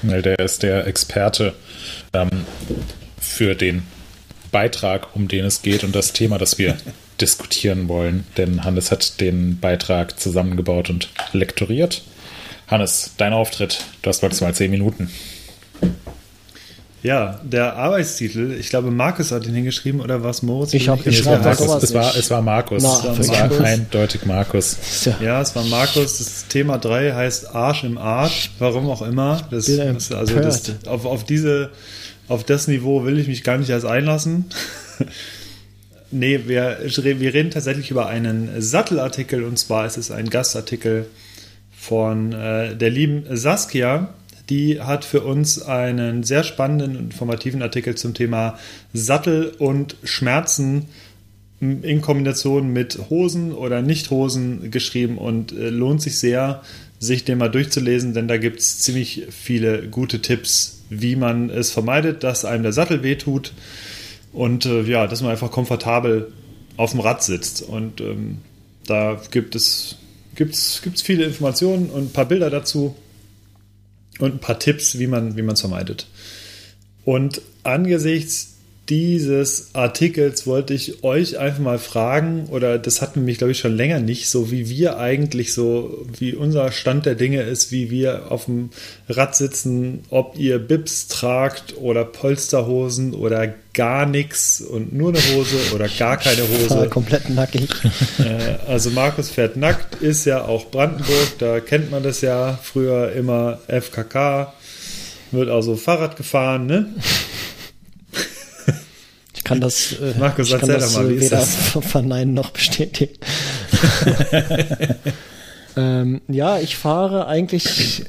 weil der ist der Experte ähm, für den Beitrag, um den es geht und das Thema, das wir diskutieren wollen. Denn Hannes hat den Beitrag zusammengebaut und lektoriert. Hannes, dein Auftritt. Du hast maximal zehn Minuten. Ja, der Arbeitstitel, ich glaube, Markus hat ihn hingeschrieben oder war es Moritz? Ich hab- Bin ich nicht schreib sicher. das sowas es, war, es war Markus. Na, es war Markus. eindeutig Markus. Ja- Ja, es war Markus. Das Thema 3 heißt Arsch im Arsch. Warum auch immer. Das, das, also das, auf, auf, diese, auf das Niveau will ich mich gar nicht erst einlassen. nee, wir, wir reden tatsächlich über einen Sattelartikel und zwar ist es ein Gastartikel von äh, der lieben Saskia. Die hat für uns einen sehr spannenden und informativen Artikel zum Thema Sattel und Schmerzen in Kombination mit Hosen oder Nicht-Hosen geschrieben und äh, lohnt sich sehr, sich den mal durchzulesen, denn da gibt es ziemlich viele gute Tipps, wie man es vermeidet, dass einem der Sattel wehtut und äh, ja, dass man einfach komfortabel auf dem Rad sitzt. Und ähm, da gibt es gibt's, gibt's viele Informationen und ein paar Bilder dazu und ein paar Tipps, wie man es vermeidet. Und angesichts dieses Artikels wollte ich euch einfach mal fragen, oder das hatten mich, glaube ich, schon länger nicht, so wie wir eigentlich so, wie unser Stand der Dinge ist, wie wir auf dem Rad sitzen, ob ihr Bips tragt oder Polsterhosen oder gar nichts und nur eine Hose oder gar keine Hose. komplett nackig. Äh, also Markus fährt nackt, ist ja auch Brandenburg, da kennt man das ja früher immer FKK, wird also Fahrrad gefahren, ne? Kann das, äh, Markus, ich kann das mal, weder das? verneinen noch bestätigen. ähm, ja, ich fahre eigentlich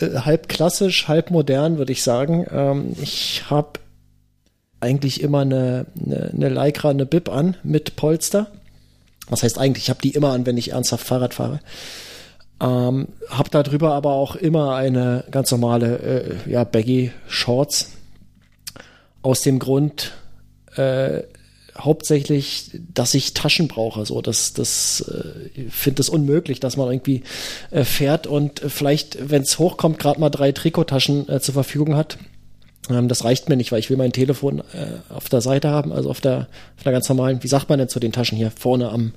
äh, halb klassisch, halb modern, würde ich sagen. Ähm, ich habe eigentlich immer eine, eine, eine Lycra, eine Bib an mit Polster. Was heißt eigentlich? Ich habe die immer an, wenn ich ernsthaft Fahrrad fahre. Ähm, hab darüber aber auch immer eine ganz normale äh, ja, Baggy Shorts. Aus dem Grund, äh, hauptsächlich, dass ich Taschen brauche. So, das, das äh, ich finde es unmöglich, dass man irgendwie äh, fährt und vielleicht, wenn es hochkommt, gerade mal drei Trikottaschen äh, zur Verfügung hat. Ähm, das reicht mir nicht, weil ich will mein Telefon äh, auf der Seite haben, also auf der, auf der ganz normalen, wie sagt man denn zu den Taschen hier vorne am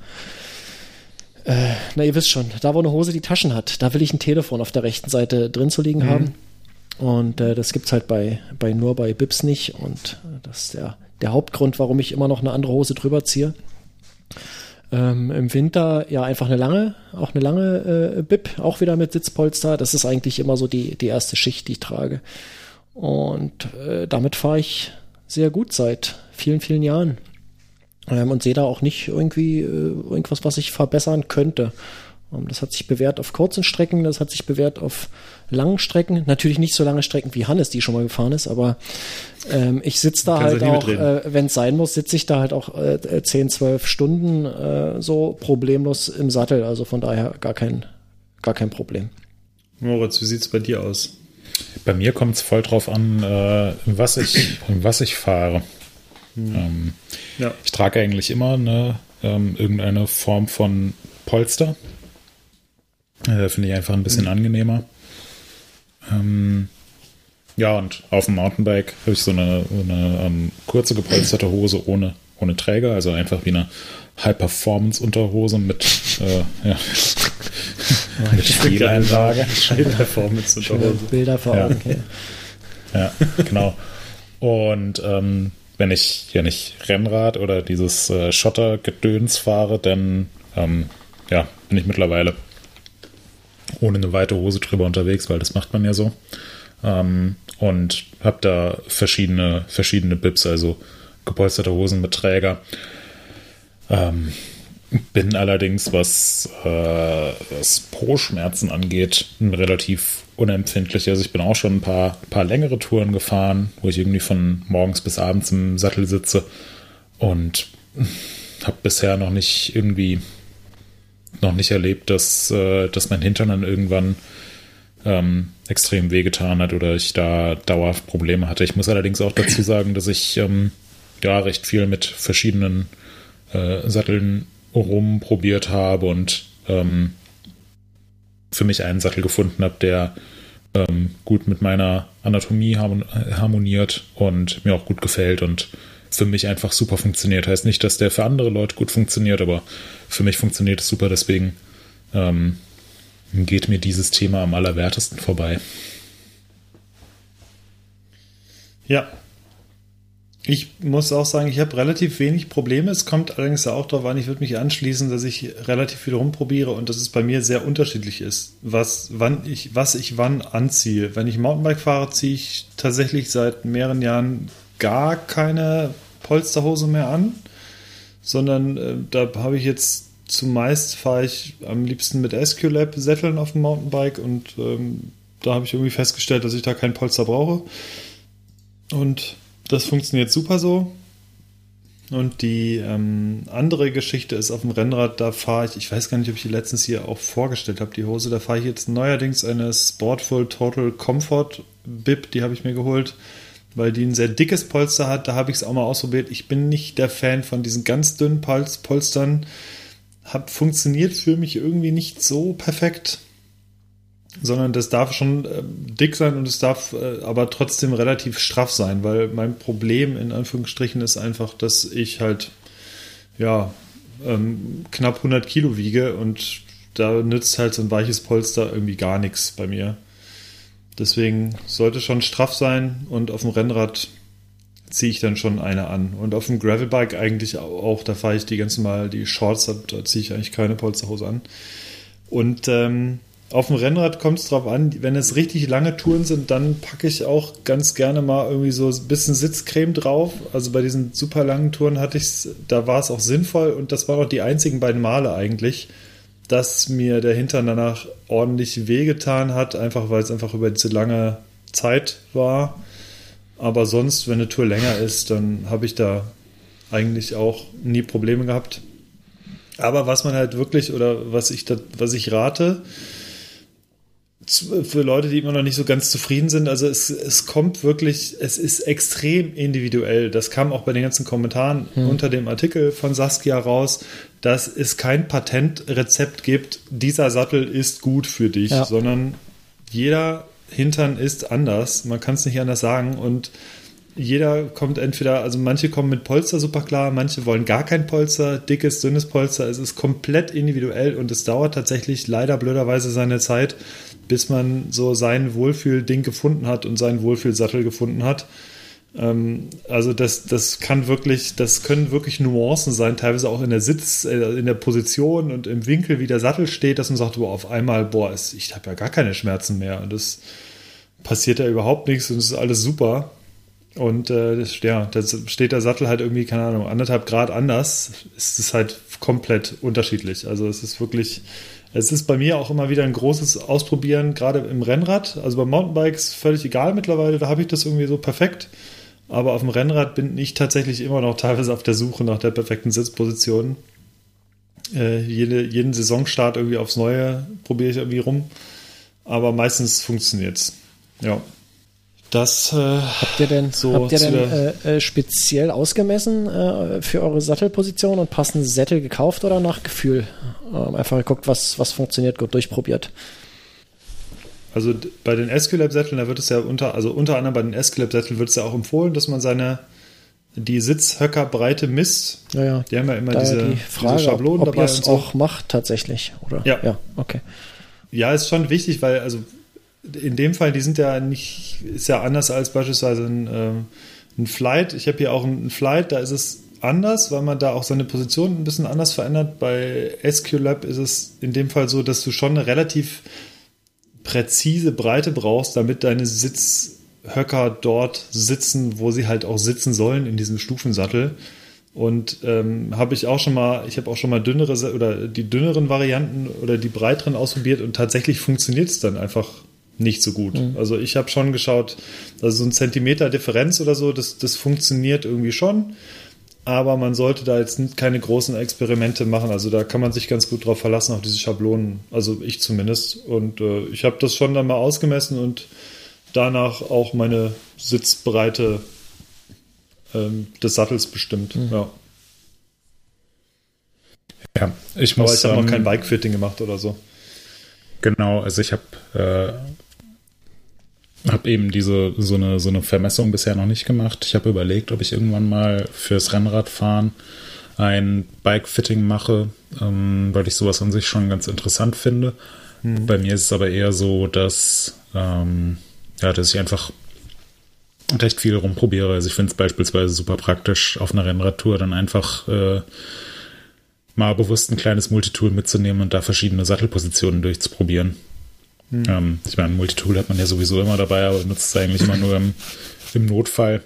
äh, na, ihr wisst schon, da wo eine Hose die Taschen hat, da will ich ein Telefon auf der rechten Seite drin zu liegen haben. Und äh, das gibt's halt bei, bei nur bei Bips nicht. Und äh, das ist der, der Hauptgrund, warum ich immer noch eine andere Hose drüber ziehe. Ähm, Im Winter ja einfach eine lange, auch eine lange äh, Bib, auch wieder mit Sitzpolster. Das ist eigentlich immer so die, die erste Schicht, die ich trage. Und äh, damit fahre ich sehr gut seit vielen, vielen Jahren. Ähm, und sehe da auch nicht irgendwie äh, irgendwas, was ich verbessern könnte. Ähm, das hat sich bewährt auf kurzen Strecken, das hat sich bewährt auf langen Strecken. Natürlich nicht so lange Strecken wie Hannes, die schon mal gefahren ist, aber ähm, ich sitze da Kannst halt auch, äh, wenn es sein muss, sitze ich da halt auch äh, 10, 12 Stunden äh, so problemlos im Sattel. Also von daher gar kein, gar kein Problem. Moritz, wie sieht es bei dir aus? Bei mir kommt es voll drauf an, äh, was, ich, was ich fahre. Ähm, Ja. ich trage eigentlich immer eine, ähm, irgendeine Form von Polster. Äh, Finde ich einfach ein bisschen angenehmer. Ähm, ja, und auf dem Mountainbike habe ich so eine, eine ähm, kurze gepolsterte Hose ohne, ohne Träger, also einfach wie eine High-Performance-Unterhose mit, äh, ja, mit Spieleinlage. Performance Schöne Bilder vor Ja. Augen. Okay. Ja, genau. Und ähm, wenn ich ja nicht Rennrad oder dieses äh, Schottergedöns fahre, dann ähm, ja, bin ich mittlerweile ohne eine weite Hose drüber unterwegs, weil das macht man ja so. Ähm, und habe da verschiedene, verschiedene Bips, also gepolsterte Hosen mit Träger. Ähm, bin allerdings, was, äh, was Pro-Schmerzen angeht, relativ unempfindlich. Also ich bin auch schon ein paar, paar längere Touren gefahren, wo ich irgendwie von morgens bis abends im Sattel sitze und habe bisher noch nicht irgendwie noch nicht erlebt, dass, äh, dass mein Hintern dann irgendwann ähm, extrem wehgetan hat oder ich da dauerhaft Probleme hatte. Ich muss allerdings auch dazu sagen, dass ich ähm, ja recht viel mit verschiedenen äh, Satteln rumprobiert habe und ähm, für mich einen Sattel gefunden habe, der ähm, gut mit meiner Anatomie harmon harmoniert und mir auch gut gefällt und für mich einfach super funktioniert. Heißt nicht, dass der für andere Leute gut funktioniert, aber für mich funktioniert es super. Deswegen ähm, geht mir dieses Thema am allerwertesten vorbei. Ja. Ich muss auch sagen, ich habe relativ wenig Probleme. Es kommt allerdings auch darauf an, ich würde mich anschließen, dass ich relativ viel rumprobiere und dass es bei mir sehr unterschiedlich ist, was, wann ich, was ich wann anziehe. Wenn ich Mountainbike fahre, ziehe ich tatsächlich seit mehreren Jahren gar keine Polsterhose mehr an, sondern äh, da habe ich jetzt zumeist fahre ich am liebsten mit SQLab Sätteln auf dem Mountainbike und ähm, da habe ich irgendwie festgestellt, dass ich da kein Polster brauche. Und das funktioniert super so. Und die ähm, andere Geschichte ist auf dem Rennrad, da fahre ich, ich weiß gar nicht, ob ich die letztens hier auch vorgestellt habe, die Hose, da fahre ich jetzt neuerdings eine Sportful Total Comfort Bib, die habe ich mir geholt weil die ein sehr dickes Polster hat. Da habe ich es auch mal ausprobiert. Ich bin nicht der Fan von diesen ganz dünnen Pol Polstern. Hat funktioniert für mich irgendwie nicht so perfekt, sondern das darf schon äh, dick sein und es darf äh, aber trotzdem relativ straff sein, weil mein Problem in Anführungsstrichen ist einfach, dass ich halt ja ähm, knapp 100 Kilo wiege und da nützt halt so ein weiches Polster irgendwie gar nichts bei mir. Deswegen sollte schon straff sein und auf dem Rennrad ziehe ich dann schon eine an. Und auf dem Gravelbike eigentlich auch, da fahre ich die ganzen Mal die Shorts, da ziehe ich eigentlich keine Polsterhose an. Und ähm, auf dem Rennrad kommt es drauf an, wenn es richtig lange Touren sind, dann packe ich auch ganz gerne mal irgendwie so ein bisschen Sitzcreme drauf. Also bei diesen super langen Touren hatte ich da war es auch sinnvoll und das waren auch die einzigen beiden Male eigentlich dass mir der Hintern danach ordentlich wehgetan hat, einfach weil es einfach über diese lange Zeit war. Aber sonst, wenn eine Tour länger ist, dann habe ich da eigentlich auch nie Probleme gehabt. Aber was man halt wirklich oder was ich, da, was ich rate, für Leute, die immer noch nicht so ganz zufrieden sind. Also es, es kommt wirklich, es ist extrem individuell. Das kam auch bei den ganzen Kommentaren hm. unter dem Artikel von Saskia raus, dass es kein Patentrezept gibt, dieser Sattel ist gut für dich, ja. sondern jeder Hintern ist anders. Man kann es nicht anders sagen. Und jeder kommt entweder, also manche kommen mit Polster super klar, manche wollen gar kein Polster, dickes, dünnes Polster. Es ist komplett individuell und es dauert tatsächlich leider blöderweise seine Zeit, bis man so sein Wohlfühlding gefunden hat und seinen Wohlfühlsattel gefunden hat. Ähm, also das, das kann wirklich, das können wirklich Nuancen sein, teilweise auch in der Sitz, äh, in der Position und im Winkel, wie der Sattel steht, dass man sagt, boah, auf einmal, boah, ich habe ja gar keine Schmerzen mehr. Und das passiert ja überhaupt nichts und es ist alles super. Und äh, das, ja, da steht der Sattel halt irgendwie, keine Ahnung, anderthalb Grad anders, ist es halt komplett unterschiedlich. Also es ist wirklich es ist bei mir auch immer wieder ein großes Ausprobieren, gerade im Rennrad. Also bei Mountainbikes völlig egal mittlerweile, da habe ich das irgendwie so perfekt. Aber auf dem Rennrad bin ich tatsächlich immer noch teilweise auf der Suche nach der perfekten Sitzposition. Äh, jede, jeden Saisonstart irgendwie aufs Neue probiere ich irgendwie rum. Aber meistens funktioniert es. Ja. Das äh, habt ihr denn, so habt ihr denn äh, äh, speziell ausgemessen äh, für eure Sattelposition und passende Sättel gekauft oder nach Gefühl? Ähm, einfach geguckt, was, was funktioniert, gut durchprobiert. Also bei den Esculap-Sätteln, da wird es ja unter, also unter anderem bei den Esculap-Sätteln wird es ja auch empfohlen, dass man seine die Sitzhöckerbreite misst. Ja, ja. Die haben ja immer diese, die Frage, diese Schablonen ob, ob dabei. Ob es so. auch macht tatsächlich, oder? Ja. Ja, okay. Ja, ist schon wichtig, weil also in dem Fall, die sind ja nicht, ist ja anders als beispielsweise ein, äh, ein Flight. Ich habe hier auch einen Flight, da ist es anders, weil man da auch seine Position ein bisschen anders verändert. Bei SQLab ist es in dem Fall so, dass du schon eine relativ präzise Breite brauchst, damit deine Sitzhöcker dort sitzen, wo sie halt auch sitzen sollen in diesem Stufensattel. Und ähm, habe ich auch schon mal, ich habe auch schon mal dünnere oder die dünneren Varianten oder die breiteren ausprobiert und tatsächlich funktioniert es dann einfach nicht so gut. Mhm. Also ich habe schon geschaut, also so ein Zentimeter Differenz oder so, das, das funktioniert irgendwie schon. Aber man sollte da jetzt keine großen Experimente machen. Also da kann man sich ganz gut drauf verlassen, auf diese Schablonen. Also ich zumindest. Und äh, ich habe das schon dann mal ausgemessen und danach auch meine Sitzbreite ähm, des Sattels bestimmt. Mhm. Ja. Ja, ich muss. Aber ich habe ähm, noch kein Bike-Fitting gemacht oder so. Genau, also ich habe äh, habe eben diese so eine so eine Vermessung bisher noch nicht gemacht. Ich habe überlegt, ob ich irgendwann mal fürs Rennradfahren ein Bike-Fitting mache, ähm, weil ich sowas an sich schon ganz interessant finde. Mhm. Bei mir ist es aber eher so, dass ähm, ja, dass ich einfach und echt viel rumprobiere. Also ich finde es beispielsweise super praktisch, auf einer Rennradtour dann einfach äh, mal bewusst ein kleines Multitool mitzunehmen und da verschiedene Sattelpositionen durchzuprobieren. Mhm. Ähm, ich meine, ein Multitool hat man ja sowieso immer dabei, aber nutzt es eigentlich immer nur im, im Notfall,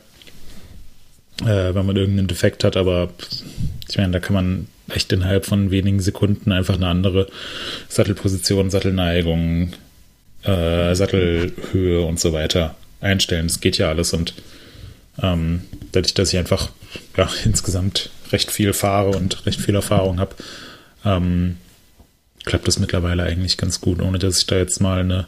äh, wenn man irgendeinen Defekt hat. Aber ich meine, da kann man echt innerhalb von wenigen Sekunden einfach eine andere Sattelposition, Sattelneigung, äh, Sattelhöhe und so weiter einstellen. Das geht ja alles und ähm, dadurch, dass ich einfach ja, insgesamt recht viel fahre und recht viel Erfahrung habe, ähm, klappt das mittlerweile eigentlich ganz gut, ohne dass ich da jetzt mal eine,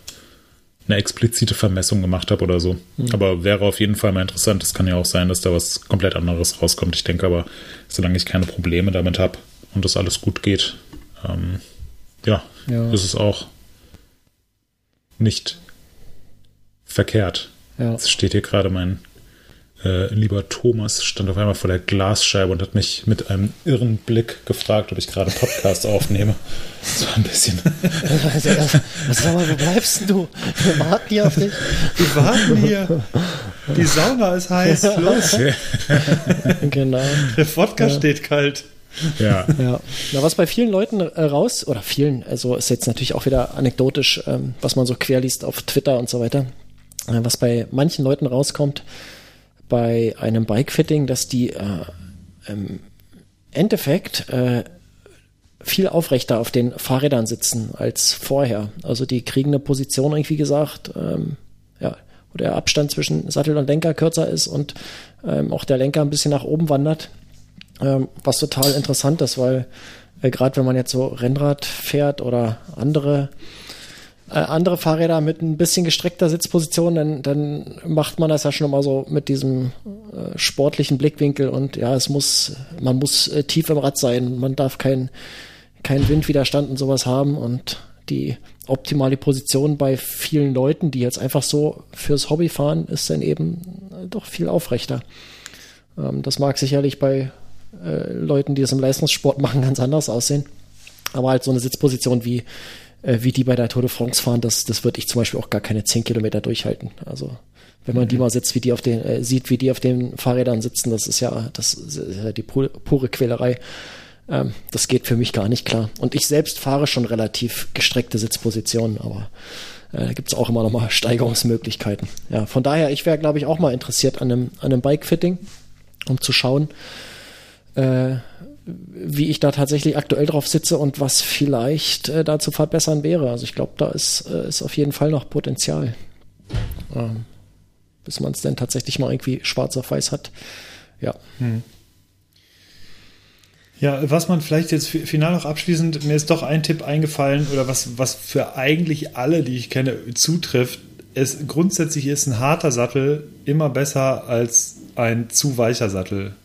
eine explizite Vermessung gemacht habe oder so. Mhm. Aber wäre auf jeden Fall mal interessant. Es kann ja auch sein, dass da was komplett anderes rauskommt. Ich denke aber, solange ich keine Probleme damit habe und das alles gut geht, ähm, ja, ja, ist es auch nicht verkehrt. Ja. Jetzt steht hier gerade mein äh, lieber Thomas, stand auf einmal vor der Glasscheibe und hat mich mit einem irren Blick gefragt, ob ich gerade Podcast aufnehme. Das war ein bisschen. Was sag mal, wo bleibst du? Wir warten hier auf dich. Wir warten hier. Die Sauna ist heiß. Los. genau. Der Wodka ja. steht kalt. Ja. ja. Na, was bei vielen Leuten äh, raus, oder vielen, also ist jetzt natürlich auch wieder anekdotisch, ähm, was man so querliest auf Twitter und so weiter, äh, was bei manchen Leuten rauskommt, bei einem Bikefitting, dass die äh, im Endeffekt äh, viel aufrechter auf den Fahrrädern sitzen als vorher. Also die kriegen eine Position irgendwie gesagt, ähm, ja, wo der Abstand zwischen Sattel und Lenker kürzer ist und ähm, auch der Lenker ein bisschen nach oben wandert. Ähm, was total interessant ist, weil äh, gerade wenn man jetzt so Rennrad fährt oder andere äh, andere Fahrräder mit ein bisschen gestreckter Sitzposition, dann, dann macht man das ja schon mal so mit diesem äh, sportlichen Blickwinkel und ja, es muss, man muss äh, tief im Rad sein, man darf keinen kein Windwiderstand und sowas haben und die optimale Position bei vielen Leuten, die jetzt einfach so fürs Hobby fahren, ist dann eben äh, doch viel aufrechter. Ähm, das mag sicherlich bei äh, Leuten, die es im Leistungssport machen, ganz anders aussehen. Aber halt so eine Sitzposition wie äh, wie die bei der Tour de France fahren, das, das würde ich zum Beispiel auch gar keine zehn Kilometer durchhalten. Also wenn man mhm. die mal sitzt, wie die auf den, äh, sieht, wie die auf den Fahrrädern sitzen, das ist ja, das ist ja die pure, pure Quälerei. Ähm, das geht für mich gar nicht klar. Und ich selbst fahre schon relativ gestreckte Sitzpositionen, aber äh, da gibt es auch immer noch mal Steigerungsmöglichkeiten. Ja, von daher, ich wäre, glaube ich, auch mal interessiert an einem, an einem Bike-Fitting, um zu schauen, äh, wie ich da tatsächlich aktuell drauf sitze und was vielleicht äh, da zu verbessern wäre. Also ich glaube, da ist, äh, ist auf jeden Fall noch Potenzial. Ähm, bis man es dann tatsächlich mal irgendwie schwarz auf weiß hat. Ja. Hm. Ja, was man vielleicht jetzt final noch abschließend, mir ist doch ein Tipp eingefallen oder was, was für eigentlich alle, die ich kenne, zutrifft. Es grundsätzlich ist ein harter Sattel immer besser als ein zu weicher Sattel.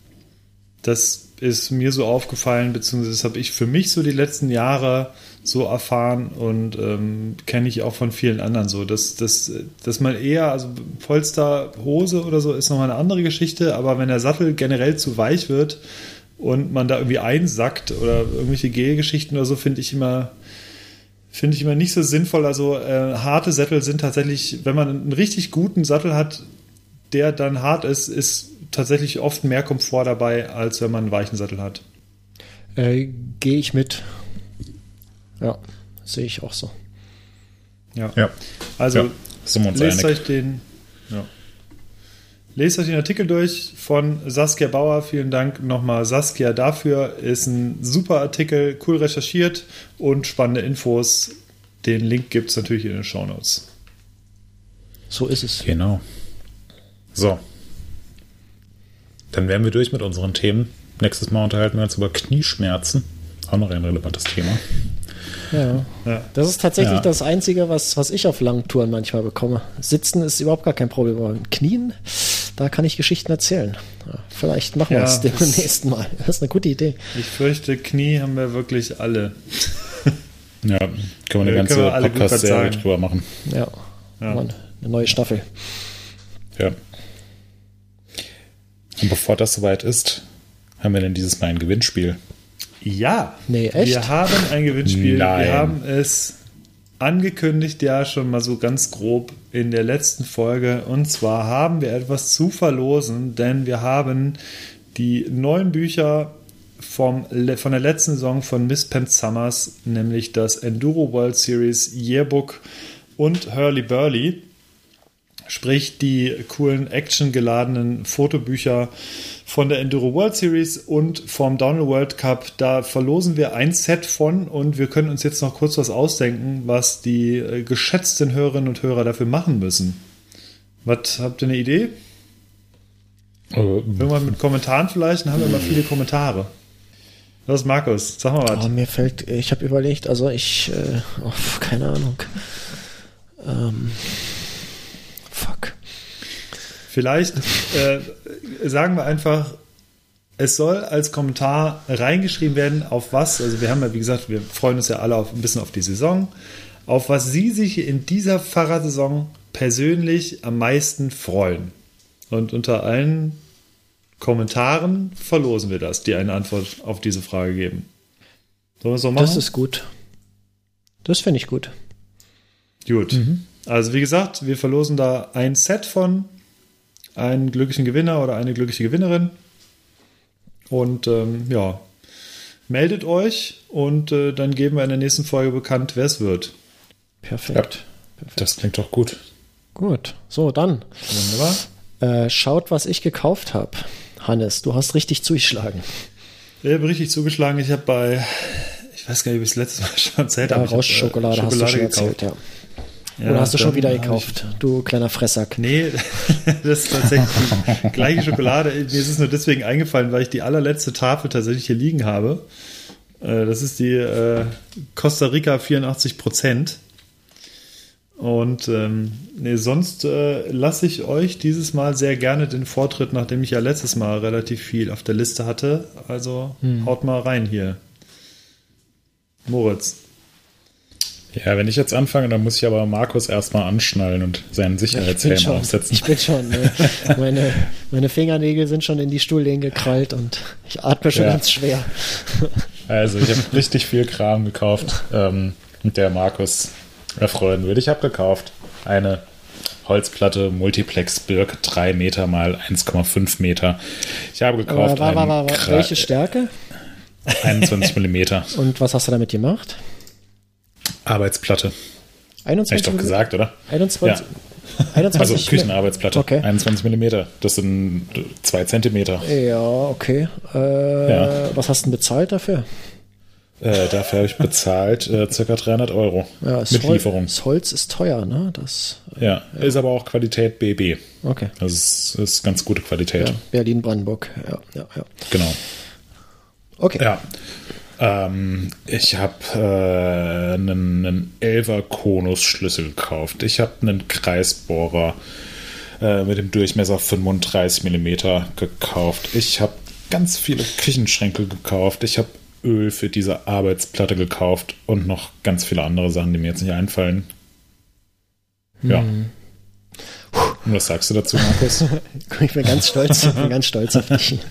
Das ist mir so aufgefallen, beziehungsweise das habe ich für mich so die letzten Jahre so erfahren und ähm, kenne ich auch von vielen anderen so, dass, dass, dass man eher, also Polsterhose oder so ist nochmal eine andere Geschichte, aber wenn der Sattel generell zu weich wird und man da irgendwie einsackt oder irgendwelche Gelgeschichten oder so, finde ich immer, finde ich immer nicht so sinnvoll. Also äh, harte Sättel sind tatsächlich, wenn man einen richtig guten Sattel hat, der dann hart ist, ist tatsächlich oft mehr Komfort dabei, als wenn man einen weichen Sattel hat. Äh, Gehe ich mit. Ja, sehe ich auch so. Ja. ja. Also ja, lest einig. euch den. Ja. Lest euch den Artikel durch von Saskia Bauer. Vielen Dank nochmal Saskia dafür. Ist ein super Artikel, cool recherchiert und spannende Infos. Den Link gibt es natürlich in den Show Notes. So ist es. Genau. So, dann wären wir durch mit unseren Themen. Nächstes Mal unterhalten wir uns über Knieschmerzen. Auch noch ein relevantes Thema. Ja. ja. Das ist tatsächlich ja. das Einzige, was, was ich auf langen Touren manchmal bekomme. Sitzen ist überhaupt gar kein Problem, aber Knien, da kann ich Geschichten erzählen. Ja, vielleicht machen wir es beim nächsten Mal. Das ist eine gute Idee. Ich fürchte, Knie haben wir wirklich alle. ja, können wir eine ganze Podcast-Serie drüber machen. Ja, ja. eine neue Staffel. Ja. Und bevor das soweit ist, haben wir denn dieses Mal ein Gewinnspiel? Ja. Nee, echt? Wir haben ein Gewinnspiel. Nein. Wir haben es angekündigt ja schon mal so ganz grob in der letzten Folge. Und zwar haben wir etwas zu verlosen, denn wir haben die neuen Bücher vom, von der letzten Saison von Miss Penn Summers, nämlich das Enduro World Series Yearbook und Hurley Burley. Sprich, die coolen actiongeladenen Fotobücher von der Enduro World Series und vom Downhill World Cup. Da verlosen wir ein Set von und wir können uns jetzt noch kurz was ausdenken, was die äh, geschätzten Hörerinnen und Hörer dafür machen müssen. Was habt ihr eine Idee? Äh, Irgendwann mit Kommentaren vielleicht, dann haben wir immer viele Kommentare. Was, Markus? Sag mal was. Oh, mir fällt, ich habe überlegt, also ich, äh, oh, keine Ahnung. Ähm, fuck. Vielleicht äh, sagen wir einfach, es soll als Kommentar reingeschrieben werden, auf was, also wir haben ja, wie gesagt, wir freuen uns ja alle auf, ein bisschen auf die Saison, auf was Sie sich in dieser Fahrradsaison persönlich am meisten freuen. Und unter allen Kommentaren verlosen wir das, die eine Antwort auf diese Frage geben. Sollen wir es so machen? Das ist gut. Das finde ich gut. Gut. Also wie gesagt, wir verlosen da ein Set von einen glücklichen Gewinner oder eine glückliche Gewinnerin. Und ähm, ja, meldet euch und äh, dann geben wir in der nächsten Folge bekannt, wer es wird. Perfekt. Das klingt doch gut. Gut. So, dann. Wunderbar. Äh, schaut, was ich gekauft habe. Hannes, du hast richtig zugeschlagen. Ich habe richtig zugeschlagen. Ich habe bei, ich weiß gar nicht, ob ich es letztes Mal schon erzählt Ja, habe. hab, äh, Rauschschokolade hast du schon erzählt, ja. Ja, Oder hast du schon wieder gekauft, du kleiner Fressack? Ich, nee, das ist tatsächlich die gleiche Schokolade. Mir ist es nur deswegen eingefallen, weil ich die allerletzte Tafel tatsächlich hier liegen habe. Äh, Das ist die äh, Costa Rica 84 Prozent. Und ähm, nee, sonst äh, lasse ich euch dieses Mal sehr gerne den Vortritt, nachdem ich ja letztes Mal relativ viel auf der Liste hatte. Also haut mal rein hier. Moritz. Ja, wenn ich jetzt anfange, dann muss ich aber Markus erstmal anschnallen und seinen Ich Sicherheitshelm schon, aufsetzen. ich bin schon ne? meine, meine Fingernägel sind schon in die Stuhllehnen gekrallt und ich atme schon Ja. ganz schwer. Also, ich habe richtig viel Kram gekauft, ähm, mit der Markus erfreuen würde. Ich habe gekauft eine Holzplatte Multiplex Birk 3 Meter mal 1,5 Meter. Ich habe Aber, gekauft einen war, Kra- welche Stärke 21 Millimeter und was hast du damit gemacht? Arbeitsplatte. Habe 21 ich doch gesagt, oder? 21, Ja. 21 Also Küchenarbeitsplatte. Okay. 21 Millimeter. Das sind 2 Zentimeter. Ja, okay. Äh, Ja. Was hast du denn bezahlt dafür? Äh, dafür habe ich bezahlt äh, circa 300 Euro. Ja, mit Hol- Lieferung. Das Holz ist teuer, ne? Das, Ja, ist aber auch Qualität BB. okay. Das ist, ist ganz gute Qualität. Ja, Berlin-Brandenburg. Ja, ja, ja. Genau. Okay. Ja. Ähm, ich habe äh, einen, einen 11er Konus-Schlüssel gekauft. Ich habe einen Kreisbohrer äh, mit dem Durchmesser 35 mm gekauft. Ich habe ganz viele Küchenschränke gekauft. Ich habe Öl für diese Arbeitsplatte gekauft und noch ganz viele andere Sachen, die mir jetzt nicht einfallen. Ja. Und was sagst du dazu, Markus? Ich bin ganz stolz, ich bin ganz stolz auf dich.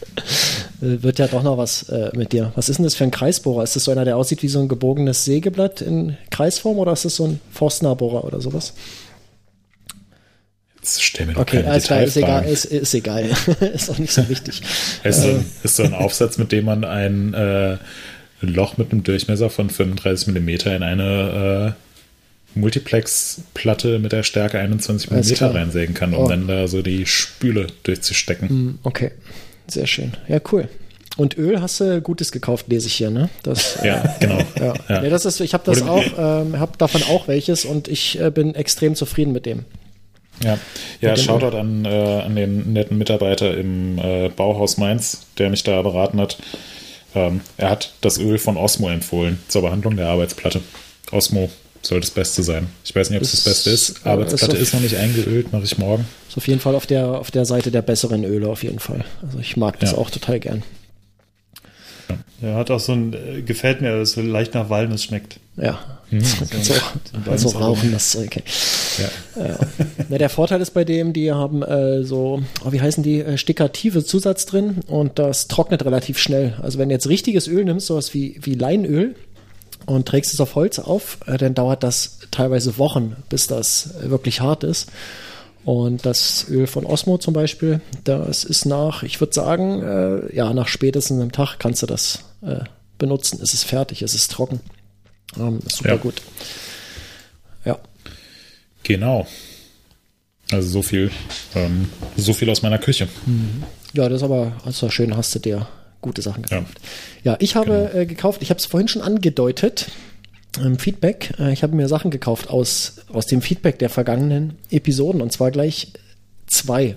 Äh, Wird ja doch noch was äh, mit dir. Was ist denn das für ein Kreisbohrer? Ist das so einer, der aussieht wie so ein gebogenes Sägeblatt in Kreisform oder ist das so ein Forstnerbohrer oder sowas? Jetzt stell mir doch Okay, keine alles klar, ist egal, ist, ist egal. ist auch nicht so wichtig. Ist so, ein, ist so ein Aufsatz, mit dem man ein äh, Loch mit einem Durchmesser von 35 mm in eine äh, Multiplex-Platte mit der Stärke 21 Alles mm reinsägen kann, um Oh. dann da so die Spüle durchzustecken. Hm, Okay, sehr schön. Ja, cool. Und Öl hast du Gutes gekauft, lese ich hier, ne? Das, Ja, genau. ja. Ja. Nee, das ist, ich habe das Oder- auch, ähm, habe davon auch welches und ich äh, bin extrem zufrieden mit dem. Ja, ja Shoutout an, äh, an den netten Mitarbeiter im äh, Bauhaus Mainz, der mich da beraten hat. Ähm, er hat das Öl von Osmo empfohlen zur Behandlung der Arbeitsplatte. Osmo soll das Beste sein. Ich weiß nicht, ob es das Das- Beste ist. Arbeitsplatte ist ist noch nicht eingeölt, mache ich morgen. Ist auf jeden Fall auf der, auf der Seite der besseren Öle, auf jeden Fall. Also ich mag das Ja. auch total gern. Ja, hat auch so ein, äh, gefällt mir, dass es so leicht nach Walnuss schmeckt. Ja. Hm. Kannst auch, kannst auch rauchen, das Zeug. ey. Ja. Ja. Na, der Vorteil ist bei dem, die haben äh, so, oh, wie heißen die, äh, stikative Zusatz drin und das trocknet relativ schnell. Also wenn du jetzt richtiges Öl nimmst, sowas wie, wie Leinöl, und trägst es auf Holz auf, äh, dann dauert das teilweise Wochen, bis das wirklich hart ist. Und das Öl von Osmo zum Beispiel, das ist nach, ich würde sagen, äh, ja, nach spätestens einem Tag kannst du das äh, benutzen. Es ist fertig, es ist trocken. Ähm, ist super Ja. gut. Ja. Genau. Also so viel, ähm, so viel aus meiner Küche. Ja, das ist aber also schön, hast du dir gute Sachen Ja. gekauft. Ja, ich habe Genau. äh, gekauft, ich habe es vorhin schon angedeutet, im Feedback. Äh, ich habe mir Sachen gekauft aus, aus dem Feedback der vergangenen Episoden und zwar gleich zwei.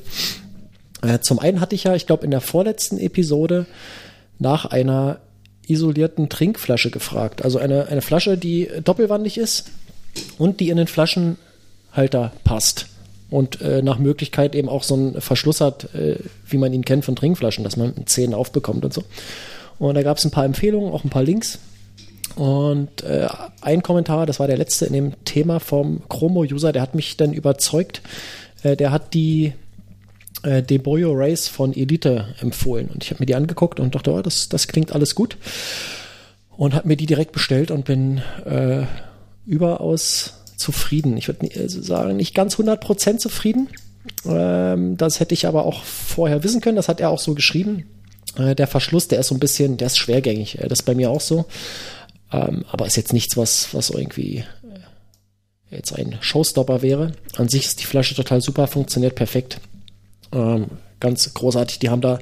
Äh, zum einen hatte ich ja, ich glaube, in der vorletzten Episode nach einer isolierten Trinkflasche gefragt. Also eine, eine Flasche, die doppelwandig ist und die in den Flaschenhalter passt. Und äh, nach Möglichkeit eben auch so einen Verschluss hat, äh, wie man ihn kennt von Trinkflaschen, dass man Zähne aufbekommt und so. Und da gab es ein paar Empfehlungen, auch ein paar Links. Und äh, ein Kommentar, das war der letzte in dem Thema vom Chromo-User, der hat mich dann überzeugt. Äh, der hat die äh, Deboyo Race von Elite empfohlen. Und ich habe mir die angeguckt und dachte, oh, das, das klingt alles gut. Und habe mir die direkt bestellt und bin äh, überaus zufrieden. Ich würde also sagen, nicht ganz 100% zufrieden. Ähm, das hätte ich aber auch vorher wissen können. Das hat er auch so geschrieben. Äh, der Verschluss, der ist so ein bisschen, der ist schwergängig. Äh, das ist bei mir auch so. Ähm, aber ist jetzt nichts, was, was irgendwie äh, jetzt ein Showstopper wäre. An sich ist die Flasche total super, funktioniert perfekt. Ähm, ganz großartig. Die haben da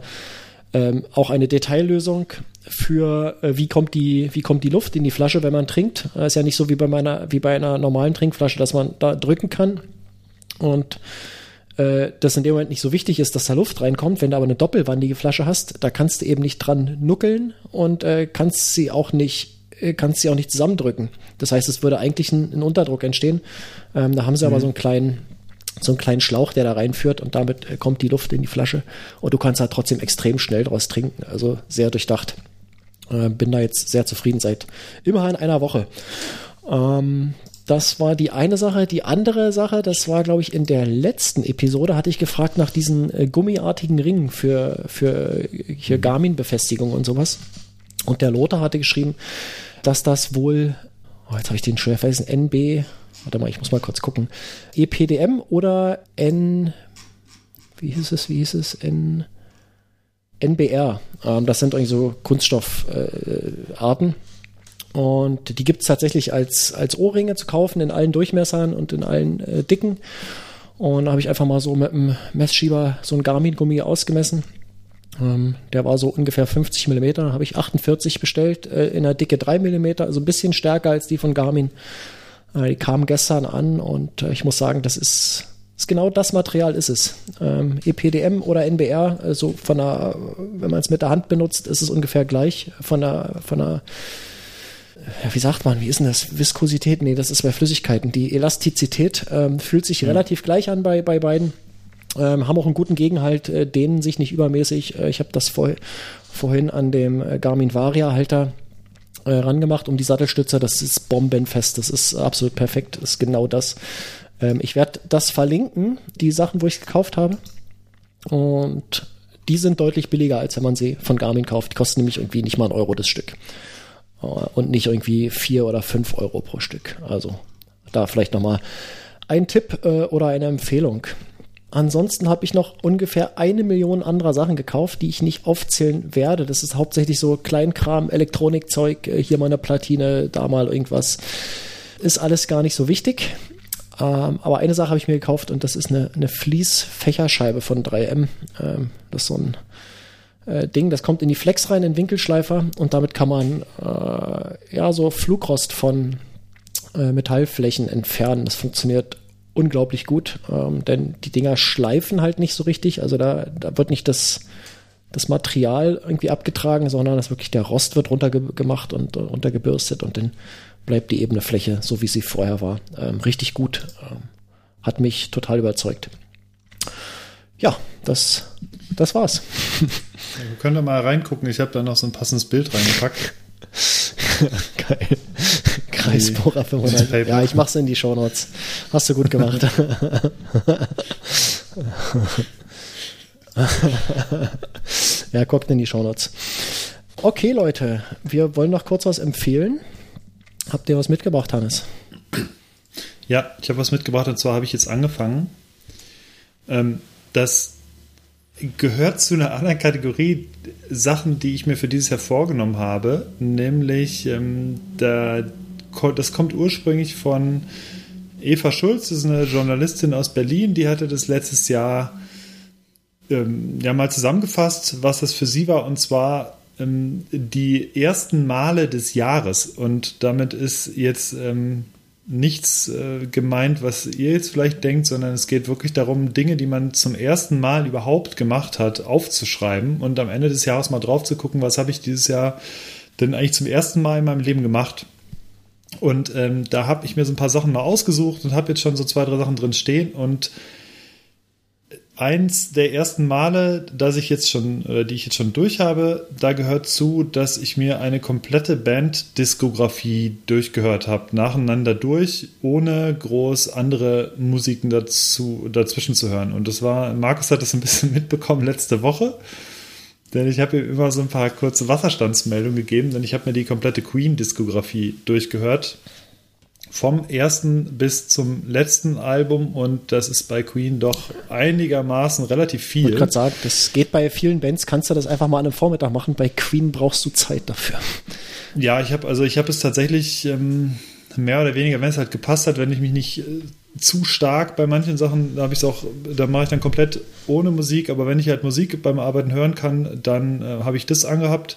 auch eine Detaillösung für äh, wie kommt die wie kommt die Luft in die Flasche, wenn man trinkt. Äh, ist ja nicht so wie bei meiner wie bei einer normalen Trinkflasche, dass man da drücken kann und äh, das in dem Moment nicht so wichtig ist, dass da Luft reinkommt. Wenn du aber eine doppelwandige Flasche hast, da kannst du eben nicht dran nuckeln und äh, kannst sie auch nicht äh, kannst sie auch nicht zusammendrücken. Das heißt, es würde eigentlich ein, ein Unterdruck entstehen. Ähm, da haben sie aber so einen kleinen so einen kleinen Schlauch, der da reinführt und damit äh, kommt die Luft in die Flasche und du kannst halt trotzdem extrem schnell draus trinken. Also sehr durchdacht. Äh, bin da jetzt sehr zufrieden seit immerhin einer Woche. Ähm, das war die eine Sache. Die andere Sache, das war, glaube ich, in der letzten Episode, hatte ich gefragt nach diesen äh, gummiartigen Ringen für, für hier Garmin-Befestigung und sowas. Und der Lothar hatte geschrieben, dass das wohl, oh, jetzt habe ich den schwer vergessen, NB, warte mal, ich muss mal kurz gucken, EPDM oder N, wie hieß es, wie hieß es, N, NBR. Ähm, das sind irgendwie so Kunststoffarten. Äh, und die gibt es tatsächlich als, als Ohrringe zu kaufen in allen Durchmessern und in allen äh, Dicken. Und da habe ich einfach mal so mit einem Messschieber so ein Garmin-Gummi ausgemessen. Ähm, der war so ungefähr 50 mm, da habe ich 48 bestellt, äh, in der Dicke 3 mm, also ein bisschen stärker als die von Garmin. Äh, die kamen gestern an und äh, ich muss sagen, das ist, ist genau das Material ist es. Ähm, EPDM oder NBR, also von der, wenn man es mit der Hand benutzt, ist es ungefähr gleich von der, von der ja, wie sagt man, wie ist denn das? Viskosität? Nee, das ist bei Flüssigkeiten. Die Elastizität ähm, fühlt sich relativ gleich an bei, bei beiden. Ähm, haben auch einen guten Gegenhalt, äh, dehnen sich nicht übermäßig. Äh, ich habe das vor, vorhin an dem äh, Garmin Varia Halter äh, rangemacht um die Sattelstütze. Das ist bombenfest. Das ist absolut perfekt. Das ist genau das. Ähm, ich werde das verlinken, die Sachen, wo ich es gekauft habe. Und die sind deutlich billiger, als wenn man sie von Garmin kauft. Die kosten nämlich irgendwie nicht mal ein Euro das Stück. Äh, Und nicht irgendwie vier oder fünf Euro pro Stück. Also da vielleicht nochmal ein Tipp äh, oder eine Empfehlung. Ansonsten habe ich noch ungefähr eine Million anderer Sachen gekauft, die ich nicht aufzählen werde. Das ist hauptsächlich so Kleinkram, Elektronikzeug, äh, hier mal eine Platine, da mal irgendwas. Ist alles gar nicht so wichtig. Ähm, aber eine Sache habe ich mir gekauft und das ist eine, eine Fließfächerscheibe von 3M. Ähm, das ist so ein äh, Ding, das kommt in die Flex rein, in den Winkelschleifer und damit kann man äh, ja so Flugrost von äh, Metallflächen entfernen. Das funktioniert unglaublich gut, ähm, denn die Dinger schleifen halt nicht so richtig. Also da, da wird nicht das, das Material irgendwie abgetragen, sondern das wirklich der Rost wird runtergemacht und runtergebürstet und dann bleibt die ebene Fläche so, wie sie vorher war. Ähm, richtig gut. Ähm, hat mich total überzeugt. Ja, das, das war's. Wir können da mal reingucken. Ich habe da noch so ein passendes Bild reingepackt. Geil. Kreisbohrer 500. Paper. Ja, ich mach's in die Shownotes. Hast du gut gemacht. ja, guckt in die Shownotes. Okay, Leute, wir wollen noch kurz was empfehlen. Habt ihr was mitgebracht, Hannes? Ja, ich habe was mitgebracht und zwar habe ich jetzt angefangen. Ähm, das gehört zu einer anderen Kategorie Sachen, die ich mir für dieses Jahr vorgenommen habe, nämlich ähm, da, das kommt ursprünglich von Eva Schulz, das ist eine Journalistin aus Berlin, die hatte das letztes Jahr ähm, ja mal zusammengefasst, was das für sie war, und zwar ähm, die ersten Male des Jahres. Und damit ist jetzt ähm, nichts äh, gemeint, was ihr jetzt vielleicht denkt, sondern es geht wirklich darum, Dinge, die man zum ersten Mal überhaupt gemacht hat, aufzuschreiben und am Ende des Jahres mal drauf zu gucken, was habe ich dieses Jahr denn eigentlich zum ersten Mal in meinem Leben gemacht. Und ähm, da habe ich mir so ein paar Sachen mal ausgesucht und habe jetzt schon so zwei, drei Sachen drin stehen und eins der ersten Male, dass ich jetzt schon, äh, die ich jetzt schon durch habe, da gehört zu, dass ich mir eine komplette Band-Diskografie durchgehört habe, nacheinander durch, ohne groß andere Musiken dazu, dazwischen zu hören. Und das war, Markus hat das ein bisschen mitbekommen letzte Woche. Denn ich habe ihm immer so ein paar kurze Wasserstandsmeldungen gegeben, denn ich habe mir die komplette Queen-Diskografie durchgehört vom ersten bis zum letzten Album und das ist bei Queen doch einigermaßen relativ viel. Ich wollte gerade sagen, das geht bei vielen Bands, kannst du das einfach mal an einem Vormittag machen, bei Queen brauchst du Zeit dafür. Ja, ich habe also ich habe es tatsächlich ähm, mehr oder weniger, wenn es halt gepasst hat, wenn ich mich nicht äh, zu stark bei manchen Sachen, da habe ich es auch, da mache ich dann komplett ohne Musik, aber wenn ich halt Musik beim Arbeiten hören kann, dann äh, habe ich das angehabt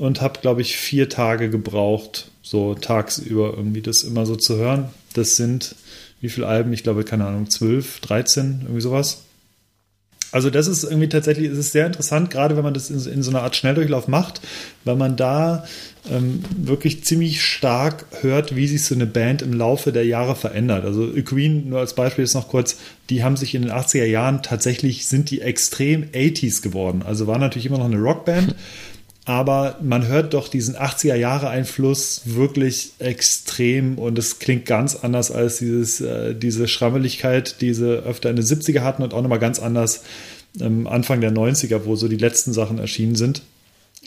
und habe, glaube ich, vier Tage gebraucht, so tagsüber irgendwie das immer so zu hören. Das sind wie viele Alben? Ich glaube, keine Ahnung, 12, 13, irgendwie sowas. Also das ist irgendwie tatsächlich, es ist sehr interessant, gerade wenn man das in, in so einer Art Schnelldurchlauf macht, weil man da ähm, wirklich ziemlich stark hört, wie sich so eine Band im Laufe der Jahre verändert. Also Queen, nur als Beispiel ist noch kurz, die haben sich in den 80er Jahren tatsächlich, sind die extrem 80s geworden. Also war natürlich immer noch eine Rockband, aber man hört doch diesen 80er Jahre Einfluss wirklich extrem und es klingt ganz anders als dieses, äh, diese Schrammeligkeit, die sie öfter in den 70er hatten und auch nochmal ganz anders ähm, Anfang der 90er, wo so die letzten Sachen erschienen sind.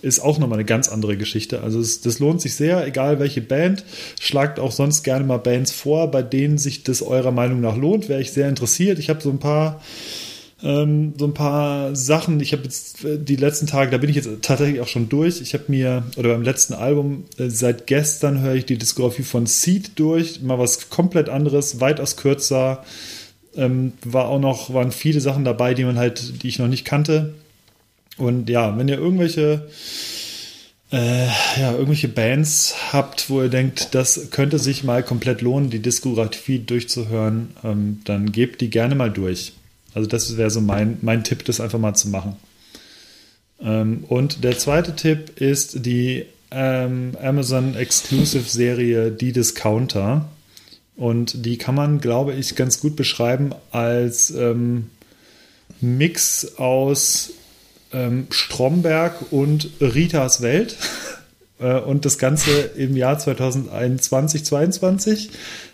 Ist auch nochmal eine ganz andere Geschichte. Also es, das lohnt sich sehr, egal welche Band. Schlagt auch sonst gerne mal Bands vor, bei denen sich das eurer Meinung nach lohnt. Wäre ich sehr interessiert. Ich habe so ein paar ähm, so ein paar Sachen. Ich habe jetzt äh, die letzten Tage, da bin ich jetzt tatsächlich auch schon durch. Ich habe mir, oder beim letzten Album, äh, seit gestern höre ich die Diskografie von Seed durch. Mal was komplett anderes, weitaus kürzer. Ähm, war auch noch, waren viele Sachen dabei, die man halt, die ich noch nicht kannte. Und ja, wenn ihr irgendwelche äh, ja, irgendwelche Bands habt, wo ihr denkt, das könnte sich mal komplett lohnen, die Diskografie durchzuhören, ähm, dann gebt die gerne mal durch. Also das wäre so mein, mein Tipp, das einfach mal zu machen. Ähm, und der zweite Tipp ist die ähm, Amazon Exclusive Serie Die Discounter. Und die kann man, glaube ich, ganz gut beschreiben als ähm, Mix aus ähm, Stromberg und Ritas Welt. äh, und das Ganze im Jahr 2021, 2022.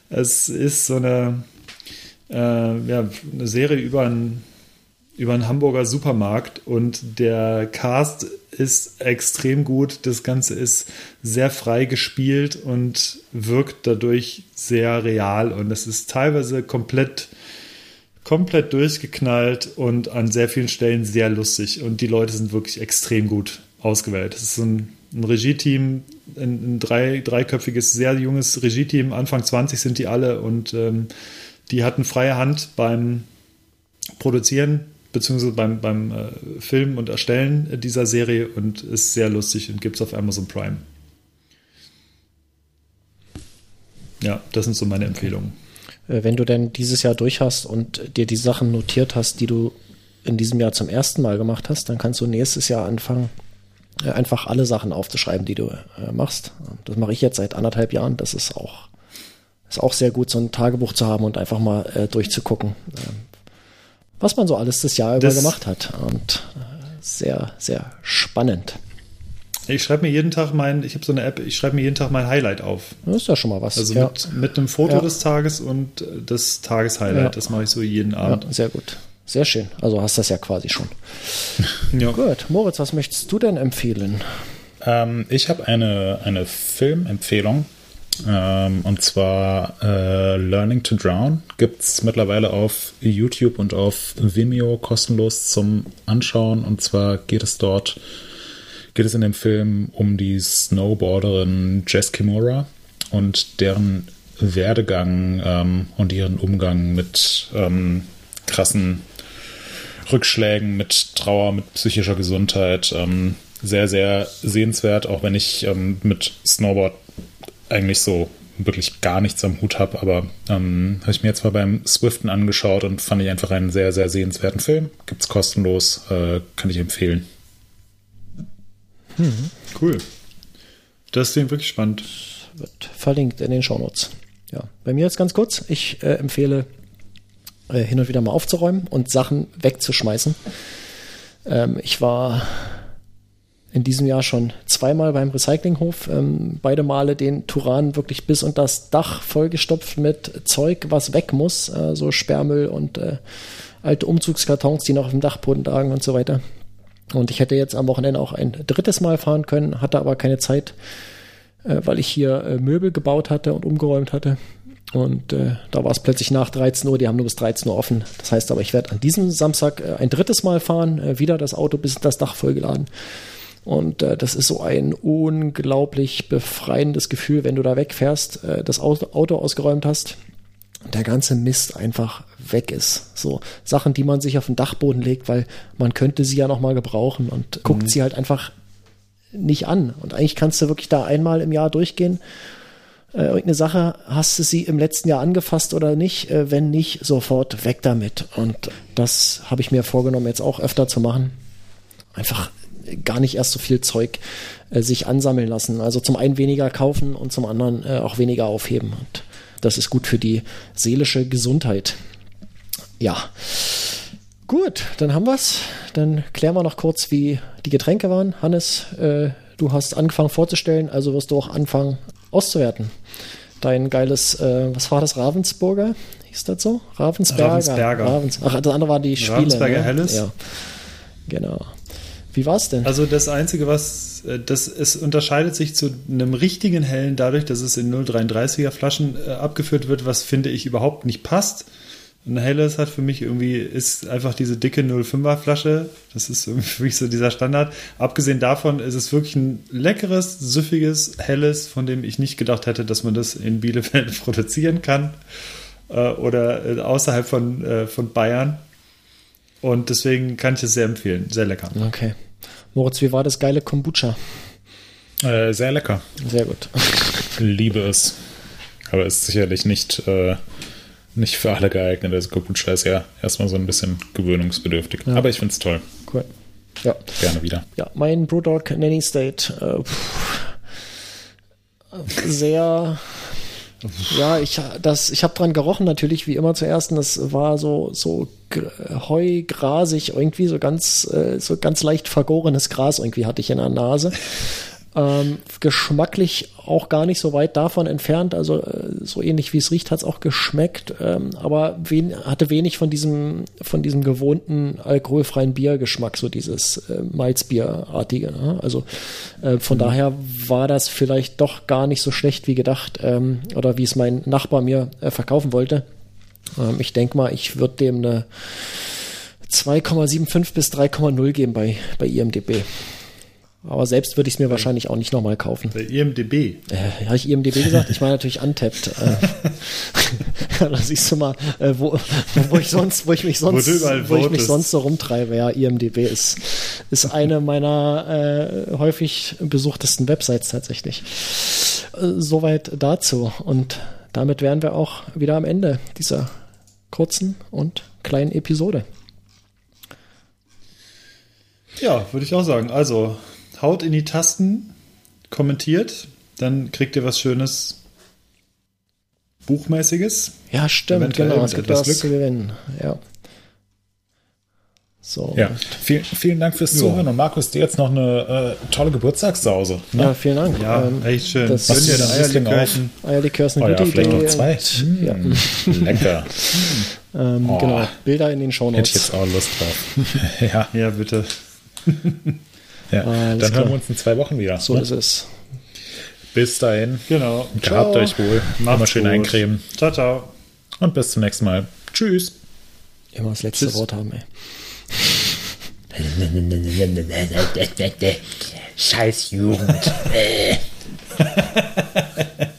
Es ist so eine äh, ja, eine Serie über einen, über einen Hamburger Supermarkt und der Cast ist extrem gut. Das Ganze ist sehr frei gespielt und wirkt dadurch sehr real und es ist teilweise komplett komplett durchgeknallt und an sehr vielen Stellen sehr lustig und die Leute sind wirklich extrem gut ausgewählt. Es ist ein, ein Regie-Team, ein, ein drei, dreiköpfiges, sehr junges Regie-Team, Anfang 20 sind die alle und ähm, die hatten freie Hand beim Produzieren beziehungsweise beim, beim äh, Filmen und Erstellen dieser Serie und ist sehr lustig und gibt es auf Amazon Prime. Ja, das sind so meine Empfehlungen. Äh, wenn du denn dieses Jahr durch hast und dir die Sachen notiert hast, die du in diesem Jahr zum ersten Mal gemacht hast, dann kannst du nächstes Jahr anfangen, äh, einfach alle Sachen aufzuschreiben, die du äh, machst. Das mache ich jetzt seit anderthalb Jahren. Das ist auch ist auch sehr gut, so ein Tagebuch zu haben und einfach mal äh, durchzugucken, äh, was man so alles das Jahr das über gemacht hat. Und äh, sehr, sehr spannend. Ich schreibe mir jeden Tag mein, ich habe so eine App, ich schreibe mir jeden Tag mein Highlight auf. Das ist ja schon mal was. Also ja. mit, mit einem Foto ja. des Tages und äh, das Tageshighlight. Ja. Das mache ich so jeden Abend. sehr gut. Sehr schön. Also hast das ja quasi schon. ja. Gut. Moritz, was möchtest du denn empfehlen? Ähm, ich habe eine, eine Filmempfehlung Ähm, und zwar äh, Learning to Drown gibt es mittlerweile auf YouTube und auf Vimeo kostenlos zum Anschauen. Und zwar geht es dort, geht es in dem Film um die Snowboarderin Jess Kimura und deren Werdegang ähm, und ihren Umgang mit ähm, krassen Rückschlägen, mit Trauer, mit psychischer Gesundheit. Ähm, sehr, sehr sehenswert, auch wenn ich ähm, mit Snowboard eigentlich so wirklich gar nichts am Hut habe, aber ähm, habe ich mir jetzt mal beim Swiften angeschaut und fand ich einfach einen sehr, sehr sehenswerten Film. Gibt es kostenlos, äh, kann ich empfehlen. Mhm. Cool. Das klingt wirklich spannend. Wird verlinkt in den Shownotes. Ja, bei mir jetzt ganz kurz. Ich äh, empfehle, äh, hin und wieder mal aufzuräumen und Sachen wegzuschmeißen. Ähm, ich war in diesem Jahr schon zweimal beim Recyclinghof. Ähm, beide Male den Turan wirklich bis unter das Dach vollgestopft mit Zeug, was weg muss, äh, so Sperrmüll und äh, alte Umzugskartons, die noch auf dem Dachboden lagen und so weiter. Und ich hätte jetzt am Wochenende auch ein drittes Mal fahren können, hatte aber keine Zeit, äh, weil ich hier äh, Möbel gebaut hatte und umgeräumt hatte. Und äh, da war es plötzlich nach 13 Uhr, die haben nur bis 13 Uhr offen. Das heißt aber, ich werde an diesem Samstag äh, ein drittes Mal fahren, äh, wieder das Auto bis das Dach vollgeladen. Und äh, das ist so ein unglaublich befreiendes Gefühl, wenn du da wegfährst, äh, das Auto, ausgeräumt hast und der ganze Mist einfach weg ist. So Sachen, die man sich auf den Dachboden legt, weil man könnte sie ja noch mal gebrauchen und guckt mhm. sie halt einfach nicht an. Und eigentlich kannst du wirklich da einmal im Jahr durchgehen. Äh, irgendeine Sache, hast du sie im letzten Jahr angefasst oder nicht? Äh, wenn nicht, sofort weg damit. Und das habe ich mir vorgenommen, jetzt auch öfter zu machen. Einfach gar nicht erst so viel Zeug äh, sich ansammeln lassen. Also zum einen weniger kaufen und zum anderen äh, auch weniger aufheben. Und das ist gut für die seelische Gesundheit. Ja. Gut, dann haben wir's. Dann klären wir noch kurz, wie die Getränke waren. Hannes, äh, du hast angefangen vorzustellen, also wirst du auch anfangen auszuwerten. Dein geiles, äh, was war das, Ravensburger? Hieß das so? Ravensberger. Ravensberger. Ravens Ach, das andere war die Spiele. Ravensberger ne? Helles. Ja. Genau. Wie war es denn? Also das Einzige, was äh, das es unterscheidet sich zu einem richtigen hellen dadurch, dass es in 0,33er Flaschen äh, abgeführt wird, was finde ich überhaupt nicht passt. Ein helles hat für mich irgendwie ist einfach diese dicke 05er Flasche. Das ist für mich so dieser Standard. Abgesehen davon ist es wirklich ein leckeres, süffiges, helles, von dem ich nicht gedacht hätte, dass man das in Bielefeld produzieren kann äh, oder außerhalb von, von Bayern. Und deswegen kann ich es sehr empfehlen. Sehr lecker. Okay. Moritz, wie war das geile Kombucha? Äh, sehr lecker. Sehr gut. Liebe es. Aber ist sicherlich nicht, äh, nicht für alle geeignet. Also Kombucha ist ja erstmal so ein bisschen gewöhnungsbedürftig. Ja. Aber ich finde es toll. Cool. Ja. Gerne wieder. Ja, mein Brewdog Nanny State. Äh, sehr ja, ich, das, ich habe dran gerochen natürlich, wie immer zuerst. Und das war so, so heugrasig, irgendwie so ganz, äh, so ganz leicht vergorenes Gras irgendwie hatte ich in der Nase. Ähm, geschmacklich auch gar nicht so weit davon entfernt, also äh, so ähnlich wie es riecht, hat es auch geschmeckt, ähm, aber wen, hatte wenig von diesem, von diesem gewohnten alkoholfreien Biergeschmack, so dieses äh, Malzbierartige. Ne? Also äh, von mhm. daher war das vielleicht doch gar nicht so schlecht wie gedacht ähm, oder wie es mein Nachbar mir äh, verkaufen wollte. Ähm, ich denke mal, ich würde dem eine 2,75 bis 3,0 geben bei, bei IMDB. Aber selbst würde ich es mir wahrscheinlich auch nicht nochmal kaufen. Bei IMDB. Äh, Habe ich IMDB gesagt? Ich meine natürlich Untapped. Äh, da siehst du mal, äh, wo, wo ich sonst, wo ich mich sonst, wo, wo ich mich sonst so rumtreibe. Ja, IMDB ist, ist eine meiner äh, häufig besuchtesten Websites tatsächlich. Äh, soweit dazu. Und damit wären wir auch wieder am Ende dieser kurzen und kleinen Episode. Ja, würde ich auch sagen. Also, haut in die Tasten, kommentiert, dann kriegt ihr was Schönes Buchmäßiges. Ja, stimmt, Eventuell genau. Es gibt was Glück. zu gewinnen. Ja. So. Ja, vielen, vielen Dank fürs Zuhören und Markus, dir jetzt noch eine äh, tolle Geburtstagssause. Ne? Ja, vielen Dank. Ja, ähm, echt schön. Das Was ist ja Eierlikörchen. Eierlikör ist eine oh, gute ja, vielleicht Idee. noch zwei. Ja. Hm, lecker. ähm, oh. Genau, Bilder in den Shownotes. Hätte ich jetzt auch Lust drauf. ja. ja, bitte. Ja, dann klar. hören wir uns in zwei Wochen wieder. So ne? ist es. Bis dahin. Genau. Gehabt Ciao. euch wohl. Macht's Immer schön gut. eincremen. Ciao, ciao. Und bis zum nächsten Mal. Tschüss. Immer das letzte Tschüss. Wort haben, ey. Scheiß Jugend.